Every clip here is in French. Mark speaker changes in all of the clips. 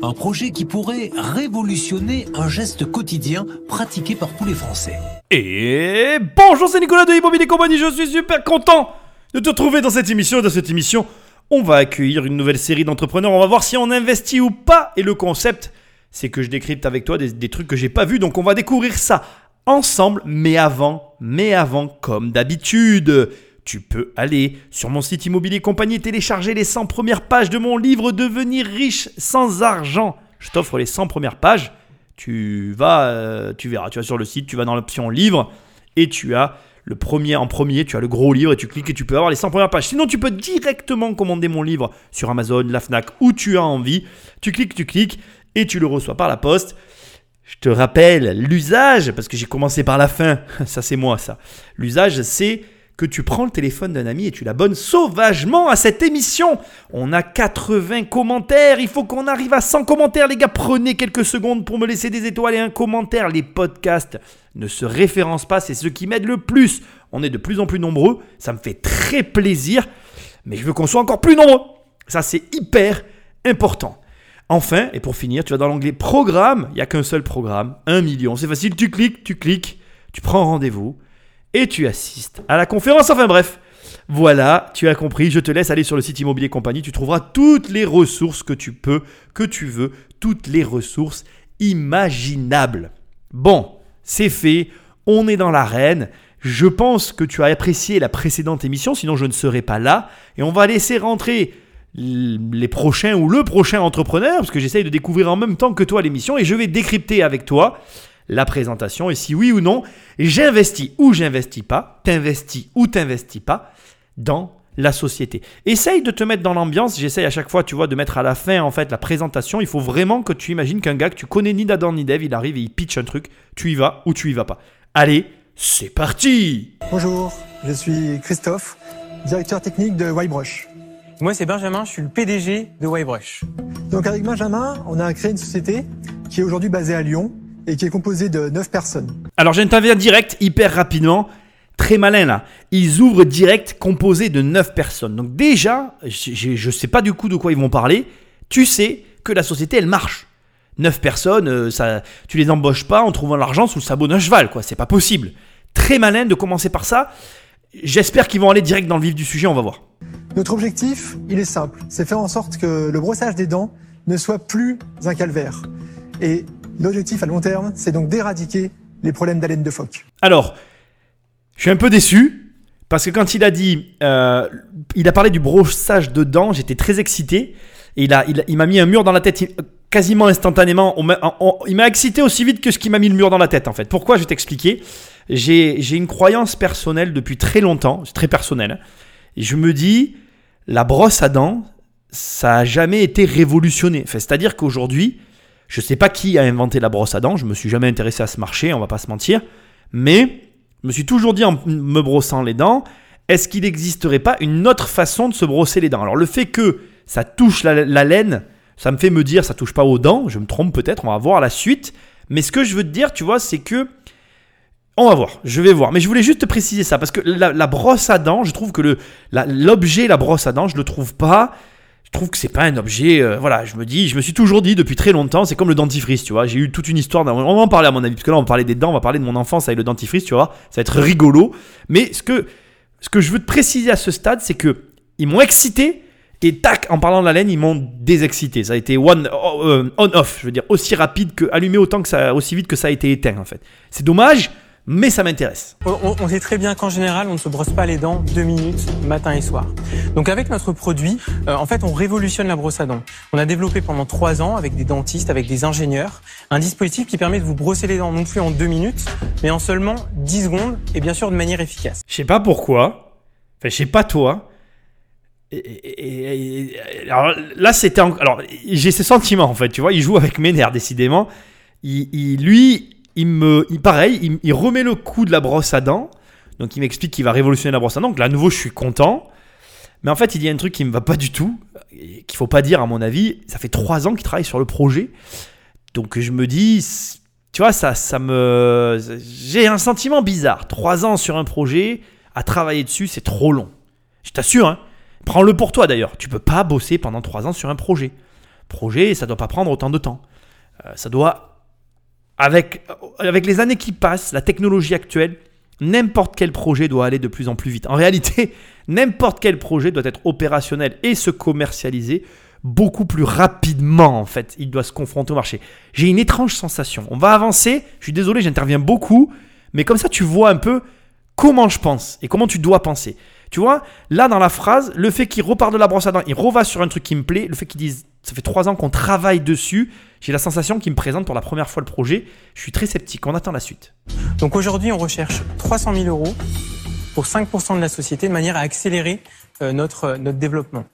Speaker 1: Un projet qui pourrait révolutionner un geste quotidien pratiqué par tous les Français.
Speaker 2: Et bonjour, c'est Nicolas de Immobilier Compagnie, je suis super content de te retrouver dans cette émission. Dans cette émission, on va accueillir une nouvelle série d'entrepreneurs, on va voir si on investit ou pas. Et le concept, c'est que je décrypte avec toi des, des trucs que j'ai pas vus, donc on va découvrir ça ensemble. Mais avant, mais avant, comme d'habitude, tu peux aller sur mon site Immobilier Compagnie télécharger les 100 premières pages de mon livre Devenir riche sans argent. Je t'offre les 100 premières pages. Tu vas, euh, tu verras, tu vas sur le site, tu vas dans l'option livre et tu as le premier en premier, tu as le gros livre et tu cliques et tu peux avoir les 100 premières pages. Sinon, tu peux directement commander mon livre sur Amazon, la Fnac, où tu as envie. Tu cliques, tu cliques et tu le reçois par la poste. Je te rappelle l'usage, parce que j'ai commencé par la fin, ça c'est moi ça. L'usage c'est que tu prends le téléphone d'un ami et tu l'abonnes sauvagement à cette émission. On a 80 commentaires, il faut qu'on arrive à 100 commentaires les gars. Prenez quelques secondes pour me laisser des étoiles et un commentaire. Les podcasts ne se référencent pas, c'est ce qui m'aide le plus. On est de plus en plus nombreux, ça me fait très plaisir, mais je veux qu'on soit encore plus nombreux. Ça c'est hyper important. Enfin, et pour finir, tu vas dans l'onglet Programme, il n'y a qu'un seul programme, 1 million. C'est facile, tu cliques, tu cliques, tu prends rendez-vous et tu assistes à la conférence. Enfin bref, voilà, tu as compris, je te laisse aller sur le site Immobilier Compagnie, tu trouveras toutes les ressources que tu peux, que tu veux, toutes les ressources imaginables. Bon, c'est fait, on est dans l'arène. Je pense que tu as apprécié la précédente émission, sinon je ne serais pas là. Et on va laisser rentrer les prochains ou le prochain entrepreneur, parce que j'essaye de découvrir en même temps que toi l'émission, et je vais décrypter avec toi la présentation, et si oui ou non, j'investis ou j'investis pas, t'investis ou t'investis pas dans la société. Essaye de te mettre dans l'ambiance, j'essaye à chaque fois, tu vois, de mettre à la fin, en fait, la présentation, il faut vraiment que tu imagines qu'un gars que tu connais ni d'Adam ni d'Eve, il arrive et il pitch un truc, tu y vas ou tu y vas pas. Allez, c'est parti
Speaker 3: Bonjour, je suis Christophe, directeur technique de Wybrush.
Speaker 4: Moi, c'est Benjamin, je suis le PDG de Wybrush.
Speaker 3: Donc avec Benjamin, on a créé une société qui est aujourd'hui basée à Lyon et qui est composée de 9 personnes.
Speaker 2: Alors j'interviens direct, hyper rapidement. Très malin là. Ils ouvrent direct composé de 9 personnes. Donc déjà, je ne sais pas du coup de quoi ils vont parler. Tu sais que la société, elle marche. 9 personnes, euh, ça, tu les embauches pas en trouvant l'argent sous le sabot d'un cheval, quoi. C'est pas possible. Très malin de commencer par ça. J'espère qu'ils vont aller direct dans le vif du sujet, on va voir.
Speaker 3: Notre objectif, il est simple, c'est faire en sorte que le brossage des dents ne soit plus un calvaire. Et l'objectif à long terme, c'est donc d'éradiquer les problèmes d'haleine de phoque.
Speaker 2: Alors, je suis un peu déçu parce que quand il a dit, euh, il a parlé du brossage de dents, j'étais très excité et il a, il, m'a mis un mur dans la tête quasiment instantanément. il m'a excité aussi vite que ce qui m'a mis le mur dans la tête en fait. Pourquoi? Je vais t'expliquer. J'ai une croyance personnelle depuis très longtemps, c'est très personnel. Et je me dis, la brosse à dents, ça a jamais été révolutionné. C'est-à-dire qu'aujourd'hui, je ne sais pas qui a inventé la brosse à dents, je me suis jamais intéressé à ce marché, on va pas se mentir, mais je me suis toujours dit en me brossant les dents, est-ce qu'il n'existerait pas une autre façon de se brosser les dents? Alors le fait que ça touche la, la, laine, ça me fait me dire ça touche pas aux dents, je me trompe peut-être, on va voir la suite, mais ce que je veux te dire, tu vois, c'est que on va voir, je vais voir. Mais je voulais juste te préciser ça, parce que la, brosse à dents, je trouve que l'objet, la, brosse à dents, je le trouve pas. Je trouve que c'est pas un objet. Euh, voilà, je me dis, je me suis toujours dit depuis très longtemps, c'est comme le dentifrice, tu vois. J'ai eu toute une histoire. On va en parler à mon avis, parce que là, on va parler des dents, on va parler de mon enfance avec le dentifrice, tu vois. Ça va être rigolo. Mais ce que, ce que je veux te préciser à ce stade, c'est que ils m'ont excité. Et tac, en parlant de la laine, ils m'ont désexcité. Ça a été one, euh, on off, je veux dire, aussi rapide que allumé autant que ça, aussi vite que ça a été éteint en fait. C'est dommage, mais ça m'intéresse.
Speaker 4: On, sait très bien qu'en général, on ne se brosse pas les dents deux minutes matin et soir. Donc avec notre produit, euh, en fait, on révolutionne la brosse à dents. On a développé pendant trois ans avec des dentistes, avec des ingénieurs, un dispositif qui permet de vous brosser les dents non plus en deux minutes, mais en seulement 10 secondes et bien sûr de manière efficace.
Speaker 2: Je sais pas pourquoi, enfin je sais pas toi. Et, alors là, c'était alors j'ai ce sentiment en fait, tu vois, il joue avec mes nerfs décidément. Il, il lui, il me, il, pareil, il, remet le coup de la brosse à dents. Donc il m'explique qu'il va révolutionner la brosse à dents. Donc là, à nouveau, je suis content. Mais en fait, il y a un truc qui me va pas du tout, qu'il faut pas dire à mon avis. Ça fait trois ans qu'il travaille sur le projet. Donc je me dis, tu vois, ça, ça me, j'ai un sentiment bizarre. Trois ans sur un projet, à travailler dessus, c'est trop long. Je t'assure, hein. Prends-le pour toi d'ailleurs. Tu peux pas bosser pendant trois ans sur un projet. projet, ça doit pas prendre autant de temps. Euh, ça doit, avec, les années qui passent, la technologie actuelle, n'importe quel projet doit aller de plus en plus vite. En réalité, n'importe quel projet doit être opérationnel et se commercialiser beaucoup plus rapidement en fait. Il doit se confronter au marché. J'ai une étrange sensation. On va avancer. Je suis désolé, j'interviens beaucoup, mais comme ça tu vois un peu comment je pense et comment tu dois penser. Tu vois, là dans la phrase, le fait qu'il repart de la brosse à dents, il reva sur un truc qui me plaît, le fait qu'il dise ça fait trois ans qu'on travaille dessus, j'ai la sensation qu'il me présente pour la première fois le projet. Je suis très sceptique. On attend la suite.
Speaker 4: Donc aujourd'hui, on recherche 300 000 euros pour 5% de la société de manière à accélérer euh, notre, euh, notre développement.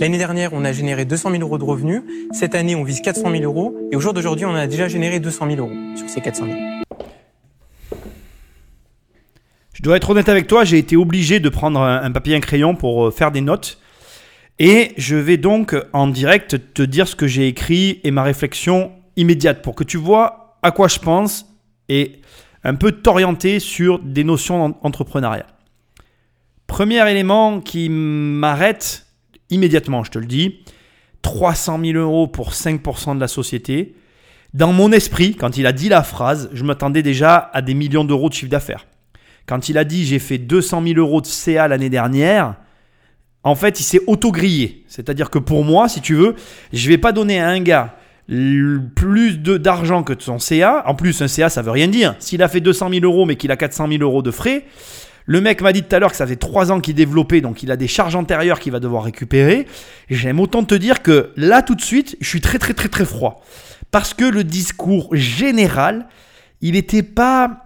Speaker 4: L'année dernière, on a généré 200 000 euros de revenus. Cette année, on vise 400 000 euros. Et au jour d'aujourd'hui, on a déjà généré 200 000 euros sur ces 400 000.
Speaker 2: Je dois être honnête avec toi, j'ai été obligé de prendre un, papier et un crayon pour euh, faire des notes. Et je vais donc en direct te dire ce que j'ai écrit et ma réflexion immédiate pour que tu vois à quoi je pense et un peu t'orienter sur des notions entrepreneuriales. Premier élément qui m'arrête immédiatement, je te le dis, 300 000 euros pour 5% de la société. Dans mon esprit, quand il a dit la phrase, je m'attendais déjà à des millions d'euros de chiffre d'affaires. Quand il a dit j'ai fait 200 000 euros de CA l'année dernière, en fait, il s'est auto-grillé. C'est-à-dire que pour moi, si tu veux, je vais pas donner à un gars plus d'argent que son CA. En plus, un CA, ça veut rien dire. S'il a fait 200 000 euros mais qu'il a 400 000 euros de frais, le mec m'a dit tout à l'heure que ça fait 3 ans qu'il développait, donc il a des charges antérieures qu'il va devoir récupérer. J'aime autant te dire que là, tout de suite, je suis très très très très froid. Parce que le discours général, il n'était pas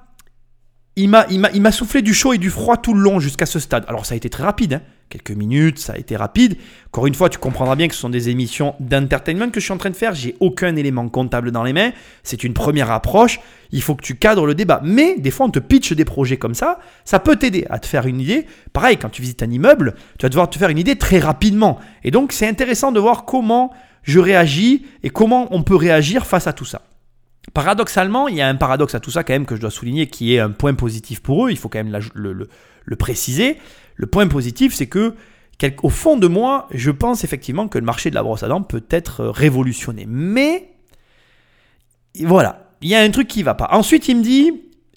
Speaker 2: il m'a soufflé du chaud et du froid tout le long jusqu'à ce stade. Alors ça a été très rapide, hein. quelques minutes, ça a été rapide. Encore une fois, tu comprendras bien que ce sont des émissions d'entertainment que je suis en train de faire. J'ai aucun élément comptable dans les mains. C'est une première approche. Il faut que tu cadres le débat. Mais des fois, on te pitch des projets comme ça. Ça peut t'aider à te faire une idée. Pareil, quand tu visites un immeuble, tu vas devoir te faire une idée très rapidement. Et donc, c'est intéressant de voir comment je réagis et comment on peut réagir face à tout ça. Paradoxalement, il y a un paradoxe à tout ça quand même que je dois souligner qui est un point positif pour eux, il faut quand même le, préciser. Le point positif, c'est que au fond de moi, je pense effectivement que le marché de la brosse à dents peut être révolutionné. Mais voilà, il y a un truc qui va pas. Ensuite, il me dit,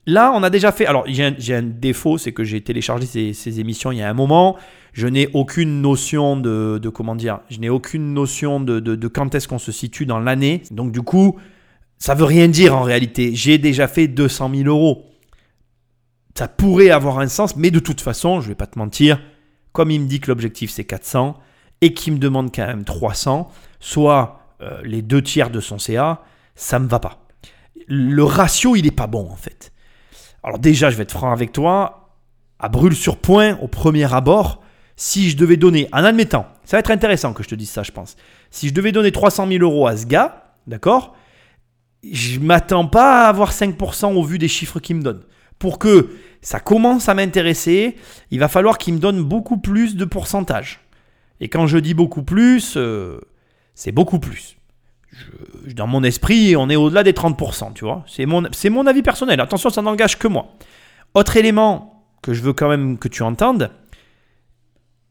Speaker 2: là, on a déjà fait. Alors, j'ai un, défaut, c'est que j'ai téléchargé ces, émissions il y a un moment. Je n'ai aucune notion de, comment dire, je n'ai aucune notion de quand est-ce qu'on se situe dans l'année. Donc, du coup, ça veut rien dire en réalité. J'ai déjà fait 200 000 euros. Ça pourrait avoir un sens, mais de toute façon, je ne vais pas te mentir, comme il me dit que l'objectif c'est 400 et qu'il me demande quand même 300, soit euh, les deux tiers de son CA, ça me va pas. Le ratio, il n'est pas bon en fait. Alors déjà, je vais être franc avec toi, à brûle sur point, au premier abord, si je devais donner, en admettant, ça va être intéressant que je te dise ça, je pense. Si je devais donner 300 000 euros à ce gars, d'accord je m'attends pas à avoir 5% au vu des chiffres qu'il me donne. Pour que ça commence à m'intéresser, il va falloir qu'il me donne beaucoup plus de pourcentage. Et quand je dis beaucoup plus, euh, c'est beaucoup plus. dans mon esprit, on est au-delà des 30%, tu vois. C'est mon, c'est mon avis personnel. Attention, ça n'engage que moi. Autre élément que je veux quand même que tu entendes,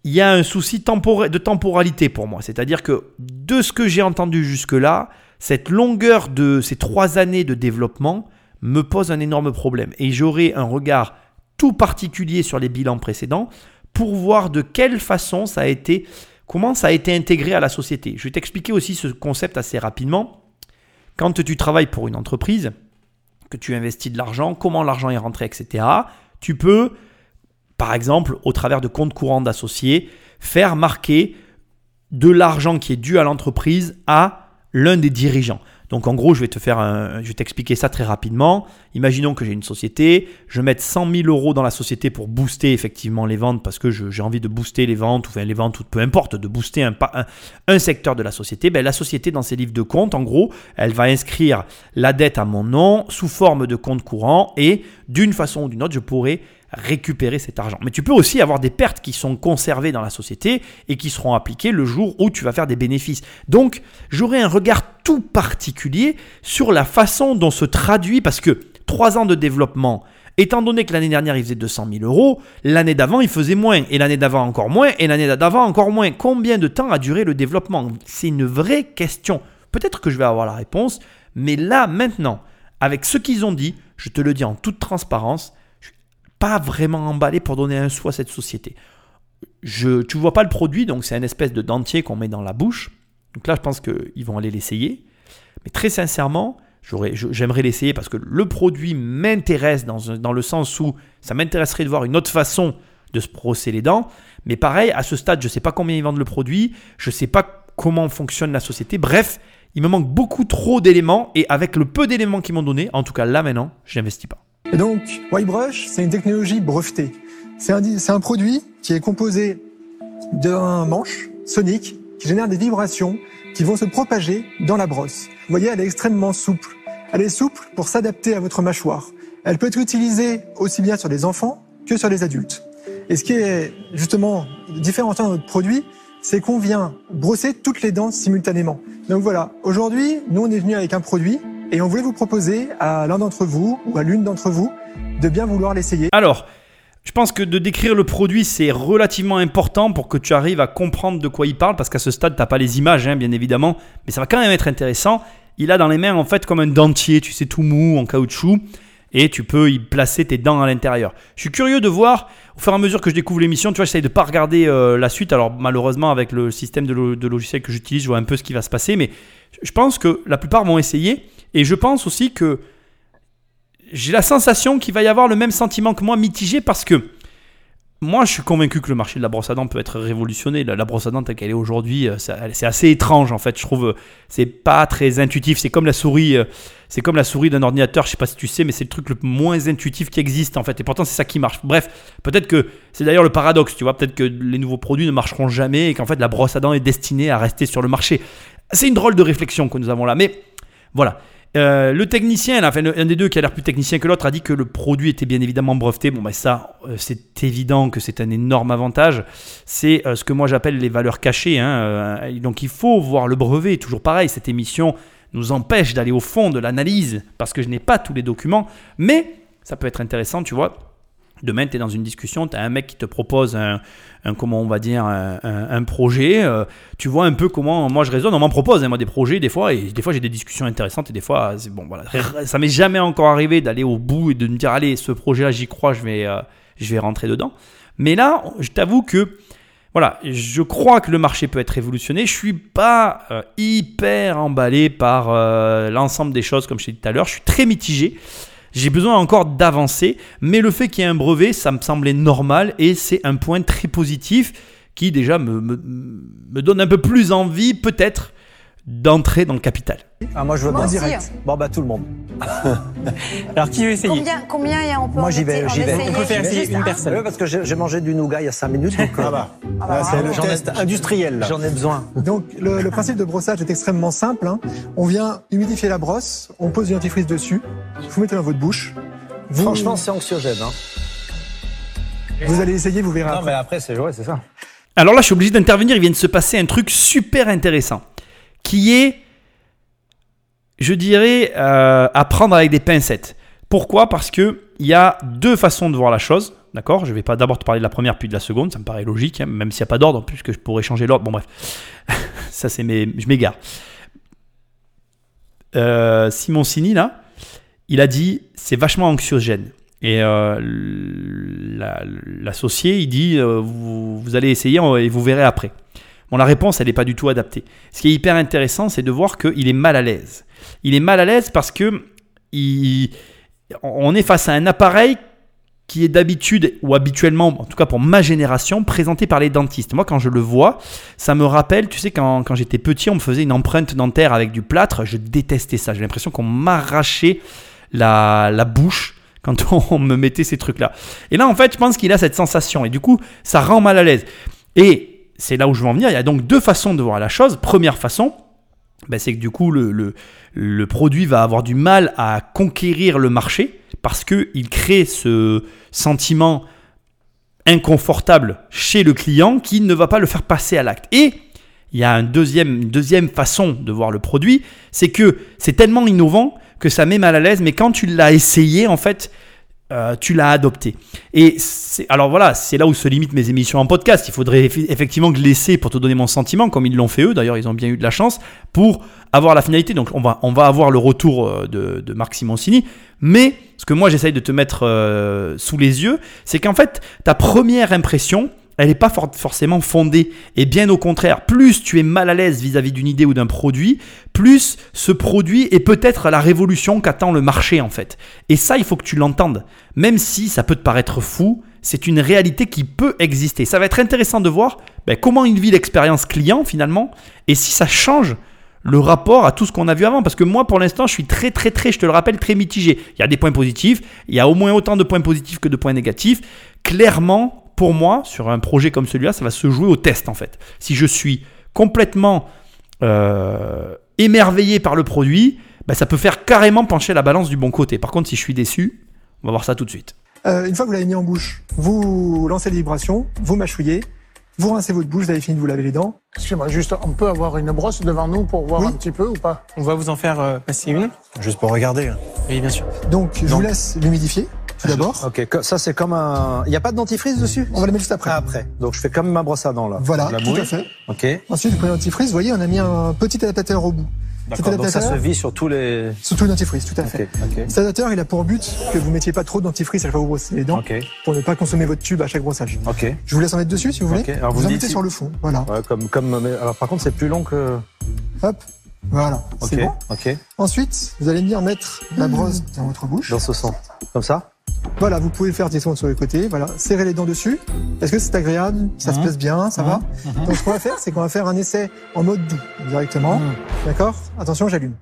Speaker 2: il y a un souci de temporalité pour moi. C'est-à-dire que de ce que j'ai entendu jusque-là, cette longueur de ces trois années de développement me pose un énorme problème. Et j'aurai un regard tout particulier sur les bilans précédents pour voir de quelle façon ça a été, comment ça a été intégré à la société. Je vais t'expliquer aussi ce concept assez rapidement. Quand tu travailles pour une entreprise, que tu investis de l'argent, comment l'argent est rentré, etc., tu peux, par exemple, au travers de comptes courants d'associés, faire marquer de l'argent qui est dû à l'entreprise à l'un des dirigeants. Donc en gros, je vais te faire un, je vais t'expliquer ça très rapidement. Imaginons que j'ai une société, je mets 100 000 euros dans la société pour booster effectivement les ventes parce que j'ai envie de booster les ventes, ou enfin les ventes, ou peu importe, de booster un, un, secteur de la société. Ben, la société dans ses livres de compte, en gros, elle va inscrire la dette à mon nom sous forme de compte courant et d'une façon ou d'une autre, je pourrai récupérer cet argent. Mais tu peux aussi avoir des pertes qui sont conservées dans la société et qui seront appliquées le jour où tu vas faire des bénéfices. Donc, j'aurai un regard tout particulier sur la façon dont se traduit, parce que trois ans de développement Étant donné que l'année dernière il faisait 200 000 euros, l'année d'avant il faisait moins, et l'année d'avant encore moins, et l'année d'avant encore moins. Combien de temps a duré le développement? C'est une vraie question. Peut-être que je vais avoir la réponse, mais là, maintenant, avec ce qu'ils ont dit, je te le dis en toute transparence, pas vraiment emballé pour donner un sou à cette société. Je, tu vois pas le produit, donc c'est une espèce de dentier qu'on met dans la bouche. Donc là, je pense qu'ils vont aller l'essayer. Mais très sincèrement, j'aimerais l'essayer parce que le produit m'intéresse dans, dans, le sens où ça m'intéresserait de voir une autre façon de se brosser les dents. Mais pareil, à ce stade, je ne sais pas combien ils vendent le produit, je ne sais pas comment fonctionne la société. Bref, il me manque beaucoup trop d'éléments et avec le peu d'éléments qu'ils m'ont donné, en tout cas là maintenant, je n'investis pas.
Speaker 3: Et donc, Y-Brush, c'est une technologie brevetée. C'est un, un produit qui est composé d'un manche sonique qui génère des vibrations qui vont se propager dans la brosse. Vous voyez, elle est extrêmement souple. Elle est souple pour s'adapter à votre mâchoire. Elle peut être utilisée aussi bien sur les enfants que sur les adultes. Et ce qui est justement différenciant dans notre produit, c'est qu'on vient brosser toutes les dents simultanément. Donc voilà, aujourd'hui, nous on est venu avec un produit et on voulait vous proposer à l'un d'entre vous ou à l'une d'entre vous de bien vouloir l'essayer.
Speaker 2: Alors, je pense que de décrire le produit, c'est relativement important pour que tu arrives à comprendre de quoi il parle, parce qu'à ce stade, tu n'as pas les images, hein, bien évidemment, mais ça va quand même être intéressant. Il a dans les mains, en fait, comme un dentier, tu sais, tout mou, en caoutchouc, et tu peux y placer tes dents à l'intérieur. Je suis curieux de voir, au fur et à mesure que je découvre l'émission, tu vois, j'essaye de pas regarder euh, la suite. Alors, malheureusement, avec le système de, de logiciel que j'utilise, je vois un peu ce qui va se passer, mais je pense que la plupart vont essayer, et je pense aussi que j'ai la sensation qu'il va y avoir le même sentiment que moi, mitigé, parce que moi, je suis convaincu que le marché de la brosse à dents peut être révolutionné. La, brosse à dents telle qu'elle est aujourd'hui, euh, c'est assez étrange en fait. Je trouve, c'est pas très intuitif. C'est comme la souris, euh, c'est comme la souris d'un ordinateur. Je sais pas si tu sais, mais c'est le truc le moins intuitif qui existe en fait. Et pourtant, c'est ça qui marche. Bref, peut-être que c'est d'ailleurs le paradoxe. Tu vois, peut-être que les nouveaux produits ne marcheront jamais et qu'en fait la brosse à dents est destinée à rester sur le marché. C'est une drôle de réflexion que nous avons là, mais voilà. Euh, le technicien, enfin, un des deux qui a l'air plus technicien que l'autre, a dit que le produit était bien évidemment breveté. Bon, ben ça, euh, c'est évident que c'est un énorme avantage. C'est euh, ce que moi j'appelle les valeurs cachées. Hein. donc il faut voir le brevet. Toujours pareil, cette émission nous empêche d'aller au fond de l'analyse parce que je n'ai pas tous les documents. Mais ça peut être intéressant, tu vois Demain, tu es dans une discussion, tu as un mec qui te propose un, comment on va dire, un, projet. Euh, tu vois un peu comment moi je raisonne. On m'en propose, hein, moi, des projets, des fois, et des fois j'ai des discussions intéressantes, et des fois, c'est bon, voilà. Ça m'est jamais encore arrivé d'aller au bout et de me dire, allez, ce projet-là, j'y crois, je vais, euh, je vais rentrer dedans. Mais là, je t'avoue que, voilà, je crois que le marché peut être révolutionné. Je suis pas euh, hyper emballé par l'ensemble des choses, comme je t'ai dit tout à l'heure. Je suis très mitigé. J'ai besoin encore d'avancer, mais le fait qu'il y ait un brevet, ça me semblait normal et c'est un point très positif qui déjà me, me, donne un peu plus envie, peut-être, d'entrer dans le capital.
Speaker 5: Ah, moi je veux
Speaker 6: Moi
Speaker 5: bien
Speaker 6: aussi,
Speaker 5: direct.
Speaker 6: hein.
Speaker 5: Bon bah tout le monde.
Speaker 4: Alors qui veut essayer?
Speaker 6: Combien, combien il y a on peut
Speaker 5: Moi j'y vais,
Speaker 6: essayer-
Speaker 5: j'y vais.
Speaker 6: essayer
Speaker 4: On peut faire essayer une
Speaker 6: un
Speaker 4: personne.
Speaker 5: Ouais, parce que j'ai mangé du nougat il y a 5 minutes donc. euh,
Speaker 3: Ah bah.
Speaker 6: Ah bah,
Speaker 3: c'est le test
Speaker 5: industriel. J'en ai besoin.
Speaker 3: Donc le, le principe de brossage est extrêmement simple. hein. On vient humidifier la brosse, on pose du dentifrice dessus, vous mettez dans votre bouche. Vous,
Speaker 5: Franchement c'est anxiogène. Hein.
Speaker 3: vous allez essayer, vous verrez.
Speaker 5: Non
Speaker 3: après.
Speaker 5: mais après c'est ouais, c'est ça.
Speaker 2: Alors là, je suis obligé d'intervenir. Il vient de se passer un truc super intéressant qui est, je dirais, euh, à prendre avec des pincettes. Pourquoi? Parce que il y a deux façons de voir la chose. D'accord? Je vais pas d'abord te parler de la première puis de la seconde. Ça me paraît logique, hein, même s'il n'y a pas d'ordre, puisque je pourrais changer l'ordre. Bon, bref. Ça, c'est mes. Je m'égare. Euh, Simon Sini, là, il a dit c'est vachement anxiogène. Et euh, la- l'associé, il dit euh, vous, vous allez essayer et vous verrez après. La réponse, elle n'est pas du tout adaptée. Ce qui est hyper intéressant, c'est de voir qu'il est mal à l'aise. Il est mal à l'aise parce que on est face à un appareil qui est d'habitude, ou habituellement, en tout cas pour ma génération, présenté par les dentistes. Moi, quand je le vois, ça me rappelle, tu sais, quand, quand j'étais petit, on me faisait une empreinte dentaire avec du plâtre. Je détestais ça. J'ai l'impression qu'on m'arrachait la, la bouche quand on me mettait ces trucs-là. Et là, en fait, je pense qu'il a cette sensation. Et du coup, ça rend mal à l'aise. Et c'est là où je veux en venir. Il y a donc deux façons de voir la chose. Première façon, ben, c'est que du coup, le, produit va avoir du mal à conquérir le marché parce qu'il crée ce sentiment inconfortable chez le client qui ne va pas le faire passer à l'acte. Et il y a une deuxième façon de voir le produit, c'est que c'est tellement innovant que ça met mal à l'aise, mais quand tu l'as essayé, en fait, euh, tu l'as adopté. Et alors voilà, c'est là où se limitent mes émissions en podcast. Il faudrait eff- effectivement l'essaie pour te donner mon sentiment, comme ils l'ont fait eux. D'ailleurs, ils ont bien eu de la chance pour avoir la finalité. Donc, on va, on va avoir le retour euh, de, de Marc Simoncini. Mais ce que moi, j'essaye de te mettre euh, sous les yeux, c'est qu'en fait, ta première impression, elle n'est pas for- forcément fondée. Et bien au contraire, plus tu es mal à l'aise vis-à-vis d'une idée ou d'un produit, plus ce produit est peut-être la révolution qu'attend le marché en fait. Et ça, il faut que tu l'entendes. Même si ça peut te paraître fou, c'est une réalité qui peut exister. Ça va être intéressant de voir ben, comment il vit l'expérience client finalement et si ça change le rapport à tout ce qu'on a vu avant. Parce que moi, pour l'instant, je suis très, très, très, je te le rappelle, très mitigé. Il y a des points positifs, il y a au moins autant de points positifs que de points négatifs. Clairement, pour moi, sur un projet comme celui-là, ça va se jouer au test en fait. Si je suis complètement euh, émerveillé par le produit, ben, ça peut faire carrément pencher la balance du bon côté. Par contre, si je suis déçu, on va voir ça tout de suite.
Speaker 3: Euh, une fois que vous l'avez mis en bouche, vous lancez les vibrations, vous mâchouillez, vous rincez votre bouche, vous avez fini de vous laver les dents.
Speaker 6: Excusez-moi, juste, on peut avoir une brosse devant nous pour voir
Speaker 3: Oui.
Speaker 6: un petit peu ou pas?
Speaker 4: On va vous en faire euh, passer une.
Speaker 5: Juste pour regarder. hein.
Speaker 4: Oui, bien sûr.
Speaker 3: Donc, je vous laisse l'humidifier, tout d'abord.
Speaker 5: Ok, ça c'est comme un. Il n'y a pas de dentifrice dessus?
Speaker 3: On va le mettre juste après.
Speaker 5: Ah, après. Donc je fais comme ma brosse à dents là.
Speaker 3: Voilà,
Speaker 5: La
Speaker 3: tout
Speaker 5: mouille.
Speaker 3: à fait.
Speaker 5: Ok.
Speaker 3: Ensuite, vous prenez le dentifrice, vous voyez, on a mis un petit adaptateur au bout.
Speaker 5: D'accord. Donc ça se vit sur tous les.
Speaker 3: surtout le dentifrice, tout à fait.
Speaker 5: Ok. Ok.
Speaker 3: Cet adaptateur, il a pour but que vous mettiez pas trop de dentifrice à chaque fois que vous brossez les dents,
Speaker 5: Ok.
Speaker 3: pour ne pas consommer votre tube à chaque brossage.
Speaker 5: Ok.
Speaker 3: Je vous laisse en mettre dessus, si vous voulez.
Speaker 5: Alors vous
Speaker 3: vous en
Speaker 5: me
Speaker 3: mettez sur le fond, voilà.
Speaker 5: Ouais, comme comme. mais- Alors par contre c'est plus long que.
Speaker 3: Hop, voilà, c'est bon.
Speaker 5: Ok.
Speaker 3: Ensuite, vous allez venir mettre la brosse dans votre bouche.
Speaker 5: Dans ce sens. Comme ça.
Speaker 3: Voilà, vous pouvez le faire directement sur les côtés. Voilà, serrez les dents dessus. Est-ce que c'est agréable? Ça se passe bien? Ça va? Donc, ce qu'on va faire, c'est qu'on va faire un essai en mode doux directement. D'accord? Attention, j'allume.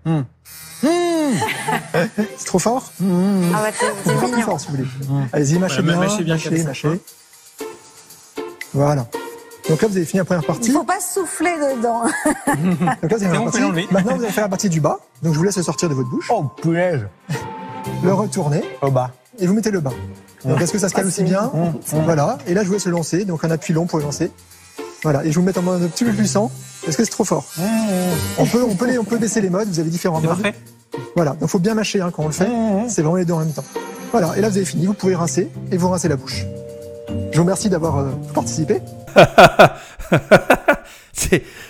Speaker 3: c'est trop fort?
Speaker 7: Ah ouais, c'est
Speaker 3: Encore plus fort, si vous voulez. Allez-y, mâchez bien,
Speaker 4: mâchez bien
Speaker 3: mâchez, mâchez. Voilà. Donc là, vous avez fini la première
Speaker 7: Il
Speaker 3: partie.
Speaker 7: faut pas souffler dedans.
Speaker 3: Donc là, vous avez la
Speaker 4: on peut
Speaker 3: partie. Maintenant, vous allez faire la partie du bas. Donc, je vous laisse le sortir de votre bouche,
Speaker 5: Oh punaise.
Speaker 3: le retourner
Speaker 5: Au bas.
Speaker 3: Et vous mettez le bas. Donc, est-ce que ça se cale
Speaker 7: Ah,
Speaker 3: aussi
Speaker 7: c'est
Speaker 3: bien Voilà. Et là, je vous laisse le lancer. Donc, un appui long pour lancer. Voilà. Et je vous mets en mode un petit peu puissant. Est-ce que c'est trop fort On peut, on peut, les- on peut baisser les modes. Vous avez différents modes.
Speaker 4: parfait.
Speaker 3: Voilà. Donc, faut bien mâcher hein, quand on le fait. C'est vraiment les deux en même temps. Voilà. Et là, vous avez fini. Vous pouvez rincer et vous rincez la bouche. Je vous remercie d'avoir euh, participé.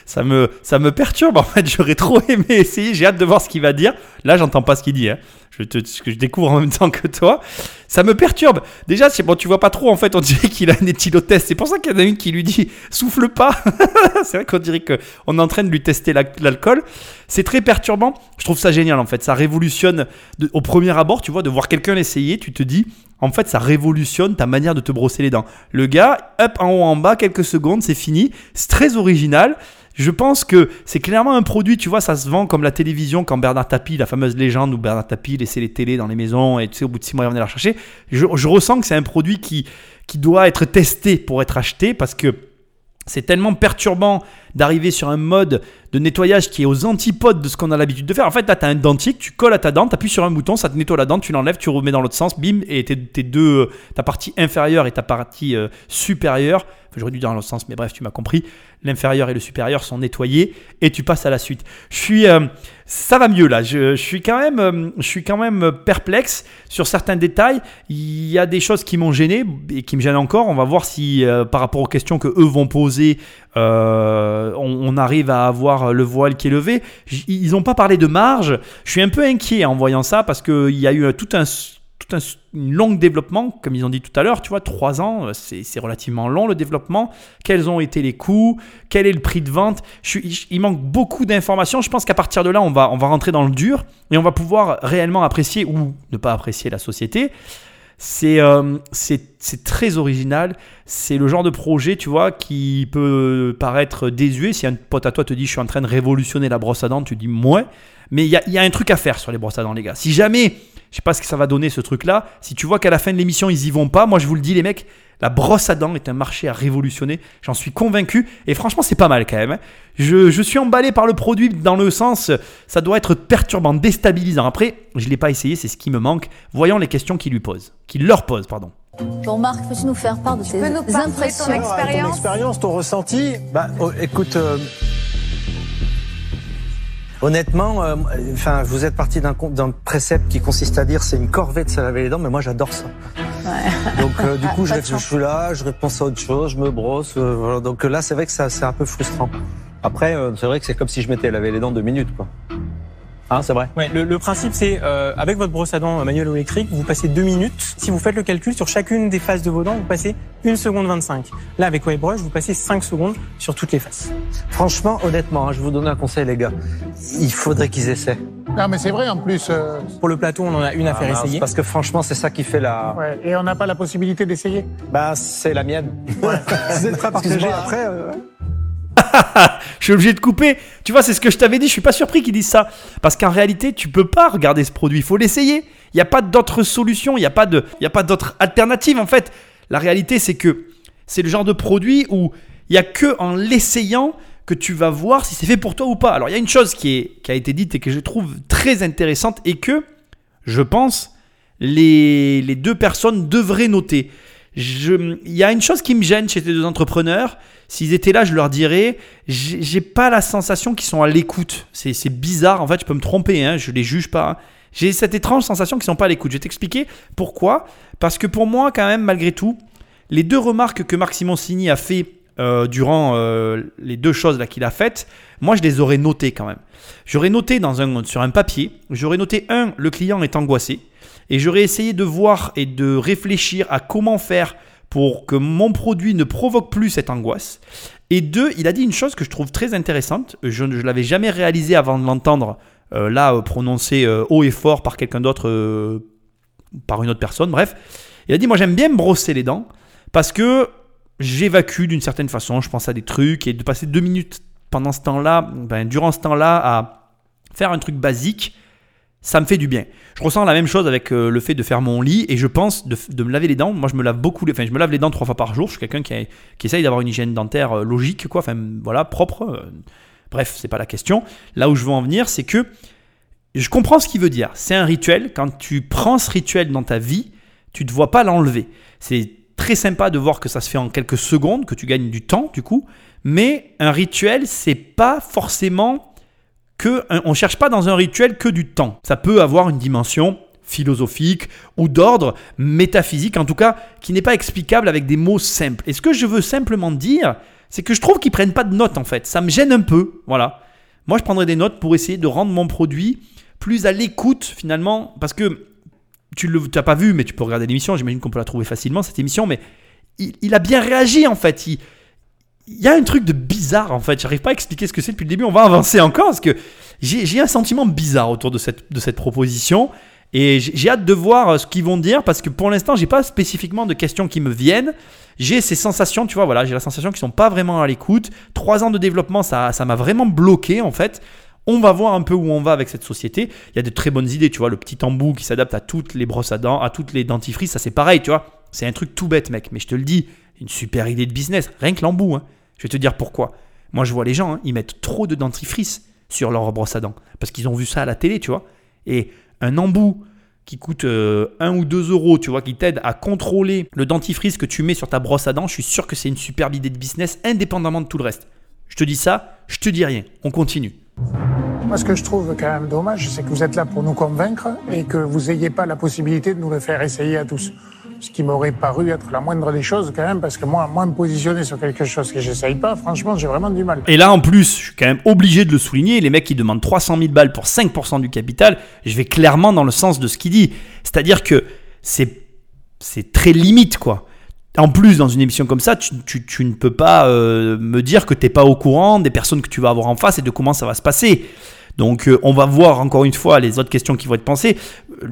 Speaker 2: Ça me, ça me perturbe en fait. J'aurais trop aimé essayer. J'ai hâte de voir ce qu'il va dire. Là, j'entends pas ce qu'il dit. Hein. Je te, ce que je découvre en même temps que toi. Ça me perturbe. Déjà, c'est bon, tu vois pas trop en fait. On dirait qu'il a un éthylotest. C'est pour ça qu'il y en a une qui lui dit souffle pas. c'est vrai qu'on dirait que on est en train de lui tester la- l'alcool. C'est très perturbant. Je trouve ça génial en fait. Ça révolutionne au premier abord. Tu vois, de voir quelqu'un l'essayer, tu te dis. En fait, ça révolutionne ta manière de te brosser les dents. Le gars, hop, en haut, en bas, quelques secondes, c'est fini. C'est très original. Je pense que c'est clairement un produit, tu vois, ça se vend comme la télévision quand Bernard Tapie, la fameuse légende où Bernard Tapie laissait les télés dans les maisons et tu sais, au bout de six mois, il venait la chercher. Je, ressens que c'est un produit qui, qui doit être testé pour être acheté parce que c'est tellement perturbant d'arriver sur un mode de nettoyage qui est aux antipodes de ce qu'on a l'habitude de faire. En fait, là, tu as un dentier que tu colles à ta dent, tu appuies sur un bouton, ça te nettoie la dent, tu l'enlèves, tu remets dans l'autre sens, bim, et tes, tes deux, euh, ta partie inférieure et ta partie euh, supérieure, enfin, j'aurais dû dire dans l'autre sens, mais bref, tu m'as compris, l'inférieur et le supérieur sont nettoyés et tu passes à la suite. Je suis, euh, ça va mieux là. Je, suis quand même, euh, je suis quand même perplexe sur certains détails. Il y a des choses qui m'ont gêné et qui me gênent encore. On va voir si, euh, par rapport aux questions que eux vont poser, euh, on, arrive à avoir le voile qui est levé. Ils n'ont pas parlé de marge. Je suis un peu inquiet en voyant ça parce qu'il y a eu tout un tout un longue développement, comme ils ont dit tout à l'heure, tu vois, trois ans, euh, c'est relativement long le développement. Quels ont été les coûts? Quel est le prix de vente? Je Il manque beaucoup d'informations. Je pense qu'à partir de là, on va, on va rentrer dans le dur et on va pouvoir réellement apprécier ou ne pas apprécier la société. C'est euh, très original. C'est le genre de projet, tu vois, qui peut paraître désuet. Si un pote à toi te dit je suis en train de révolutionner la brosse à dents, tu dis moi. Mais il y a, y a un truc à faire sur les brosses à dents, les gars. Si jamais, je sais pas ce que ça va donner ce truc-là, si tu vois qu'à la fin de l'émission ils y vont pas, moi je vous le dis, les mecs, la brosse à dents est un marché à révolutionner. J'en suis convaincu. Et franchement, c'est pas mal quand même. hein. Je, je suis emballé par le produit dans le sens, ça doit être perturbant, déstabilisant. Après, je l'ai pas essayé, c'est ce qui me manque. Voyons les questions qu'il lui pose, qu'il leur pose, pardon.
Speaker 8: Bon, Marc, peux-tu nous faire part de tes
Speaker 7: ton
Speaker 8: impressions
Speaker 5: Ton
Speaker 7: Expérience
Speaker 5: expérience, ton ressenti Bah, oh, écoute, euh, Honnêtement, euh, enfin, vous êtes parti d'un d'un précepte qui consiste à dire c'est une corvée de se laver les dents, mais moi j'adore ça. Donc euh, du coup, je, suis là, je réponds à autre chose, je me brosse. euh, voilà. Donc là, c'est vrai que ça, c'est un peu frustrant. Après, euh, c'est vrai que c'est comme si je m'étais lavé les dents deux minutes, quoi. Hein, c'est vrai.
Speaker 4: Ouais, le, le principe, c'est euh, avec votre brosse à dents manuelle ou électrique, vous passez deux minutes. Si vous faites le calcul sur chacune des faces de vos dents, vous passez 1 seconde 25. Là, avec Whitebrush, vous passez 5 secondes sur toutes les faces.
Speaker 5: Franchement, honnêtement, hein, je vous donne un conseil, les gars. Il faudrait qu'ils essaient.
Speaker 6: Non, mais c'est vrai, en plus. euh,
Speaker 4: Pour le plateau, on en a une à faire
Speaker 5: Ah, mince,
Speaker 4: essayer.
Speaker 5: Parce que franchement, c'est ça qui fait la.
Speaker 6: ouais. Et on n'a pas la possibilité d'essayer.
Speaker 5: Bah, c'est la mienne.
Speaker 3: Vous êtes prêts à partager après euh,
Speaker 2: Je suis obligé de couper. Tu vois, c'est ce que je t'avais dit. Je suis pas surpris qu'ils disent ça. Parce qu'en réalité, tu peux pas regarder ce produit. Il faut l'essayer. Il n'y a pas d'autre solution. Il n'y a pas d'autre alternative. En fait, la réalité, c'est que c'est le genre de produit où il y a que en l'essayant que tu vas voir si c'est fait pour toi ou pas. Alors, il y a une chose qui, a été dite et que je trouve très intéressante et que, je pense, les deux personnes devraient noter. Il y a une chose qui me gêne chez ces deux entrepreneurs. S'ils étaient là, je leur dirais, j'ai pas la sensation qu'ils sont à l'écoute. C'est bizarre, en fait, je peux me tromper, hein, je les juge pas. hein. J'ai cette étrange sensation qu'ils sont pas à l'écoute. Je vais t'expliquer pourquoi. Parce que pour moi, quand même, malgré tout, les deux remarques que Marc Simoncini a fait euh, durant euh, les deux choses là qu'il a faites, moi je les aurais notées quand même. J'aurais noté sur un papier, j'aurais noté un, le client est angoissé, et j'aurais essayé de voir et de réfléchir à comment faire pour que mon produit ne provoque plus cette angoisse. Et deux, il a dit une chose que je trouve très intéressante, je ne l'avais jamais réalisé avant de l'entendre euh, là euh, euh, haut et fort par quelqu'un d'autre, euh, par une autre personne, bref. Il a dit, moi j'aime bien me brosser les dents parce que j'évacue d'une certaine façon, je pense à des trucs, et de passer deux minutes pendant ce temps-là, ben, durant ce temps-là, à faire un truc basique, ça me fait du bien. Je ressens la même chose avec euh, le fait de faire mon lit et je pense de, me laver les dents. Moi, je me lave beaucoup, enfin, je me lave les dents trois fois par jour. Je suis quelqu'un qui, qui essaye d'avoir une hygiène dentaire euh, logique, quoi, enfin, voilà, propre. euh, bref, c'est pas la question. Là où je veux en venir, c'est que je comprends ce qu'il veut dire. C'est un rituel. Quand tu prends ce rituel dans ta vie, tu ne vois pas l'enlever. C'est très sympa de voir que ça se fait en quelques secondes, que tu gagnes du temps, du coup. Mais un rituel, c'est pas forcément que un- on cherche pas dans un rituel que du temps. Ça peut avoir une dimension philosophique ou d'ordre métaphysique, en tout cas, qui n'est pas explicable avec des mots simples. Et ce que je veux simplement dire, c'est que je trouve qu'ils prennent pas de notes en fait. Ça me gêne un peu, voilà. Moi, je prendrais des notes pour essayer de rendre mon produit plus à l'écoute finalement, parce que tu ne l'as pas vu, mais tu peux regarder l'émission. J'imagine qu'on peut la trouver facilement cette émission, mais il, il a bien réagi en fait. Il, il y a un truc de bizarre en fait. J'arrive pas à expliquer ce que c'est depuis le début. On va avancer encore parce que j'ai un sentiment bizarre autour de cette, de cette proposition. Et j'ai j'ai hâte de voir euh, ce qu'ils vont dire parce que pour l'instant, j'ai pas spécifiquement de questions qui me viennent. J'ai ces sensations, tu vois, voilà, j'ai la sensation qu'ils sont pas vraiment à l'écoute. Trois ans de développement, ça ça m'a vraiment bloqué en fait. On va voir un peu où on va avec cette société. Il y a de très bonnes idées, tu vois, le petit embout qui s'adapte à toutes les brosses à dents, à toutes les dentifrices, ça c'est pareil, tu vois. C'est un truc tout bête, mec, mais je te le dis, une super idée de business, rien que l'embout. Hein. Je vais te dire pourquoi. Moi, je vois les gens, hein, ils mettent trop de dentifrice sur leur brosse à dents parce qu'ils ont vu ça à la télé, tu vois. Et un embout qui coûte 1 ou 2 euros, tu vois, qui t'aide à contrôler le dentifrice que tu mets sur ta brosse à dents, je suis sûr que c'est une superbe idée de business indépendamment de tout le reste. Je te dis ça, je te dis rien. On continue.
Speaker 6: Moi, ce que je trouve quand même dommage, c'est que vous êtes là pour nous convaincre et que vous n'ayez pas la possibilité de nous le faire essayer à tous. Ce qui m'aurait paru être la moindre des choses quand même, parce que moi, moi me positionner sur quelque chose que j'essaye pas, franchement, j'ai vraiment du mal.
Speaker 2: Et là, en plus, je suis quand même obligé de le souligner, les mecs qui demandent 300 000 balles pour 5% du capital, je vais clairement dans le sens de ce qu'il dit. C'est-à-dire que c'est, c'est très limite, quoi. En plus, dans une émission comme ça, tu, tu- tu ne peux pas euh, me dire que tu n'es pas au courant des personnes que tu vas avoir en face et de comment ça va se passer. Donc, euh, on va voir encore une fois les autres questions qui vont être pensées.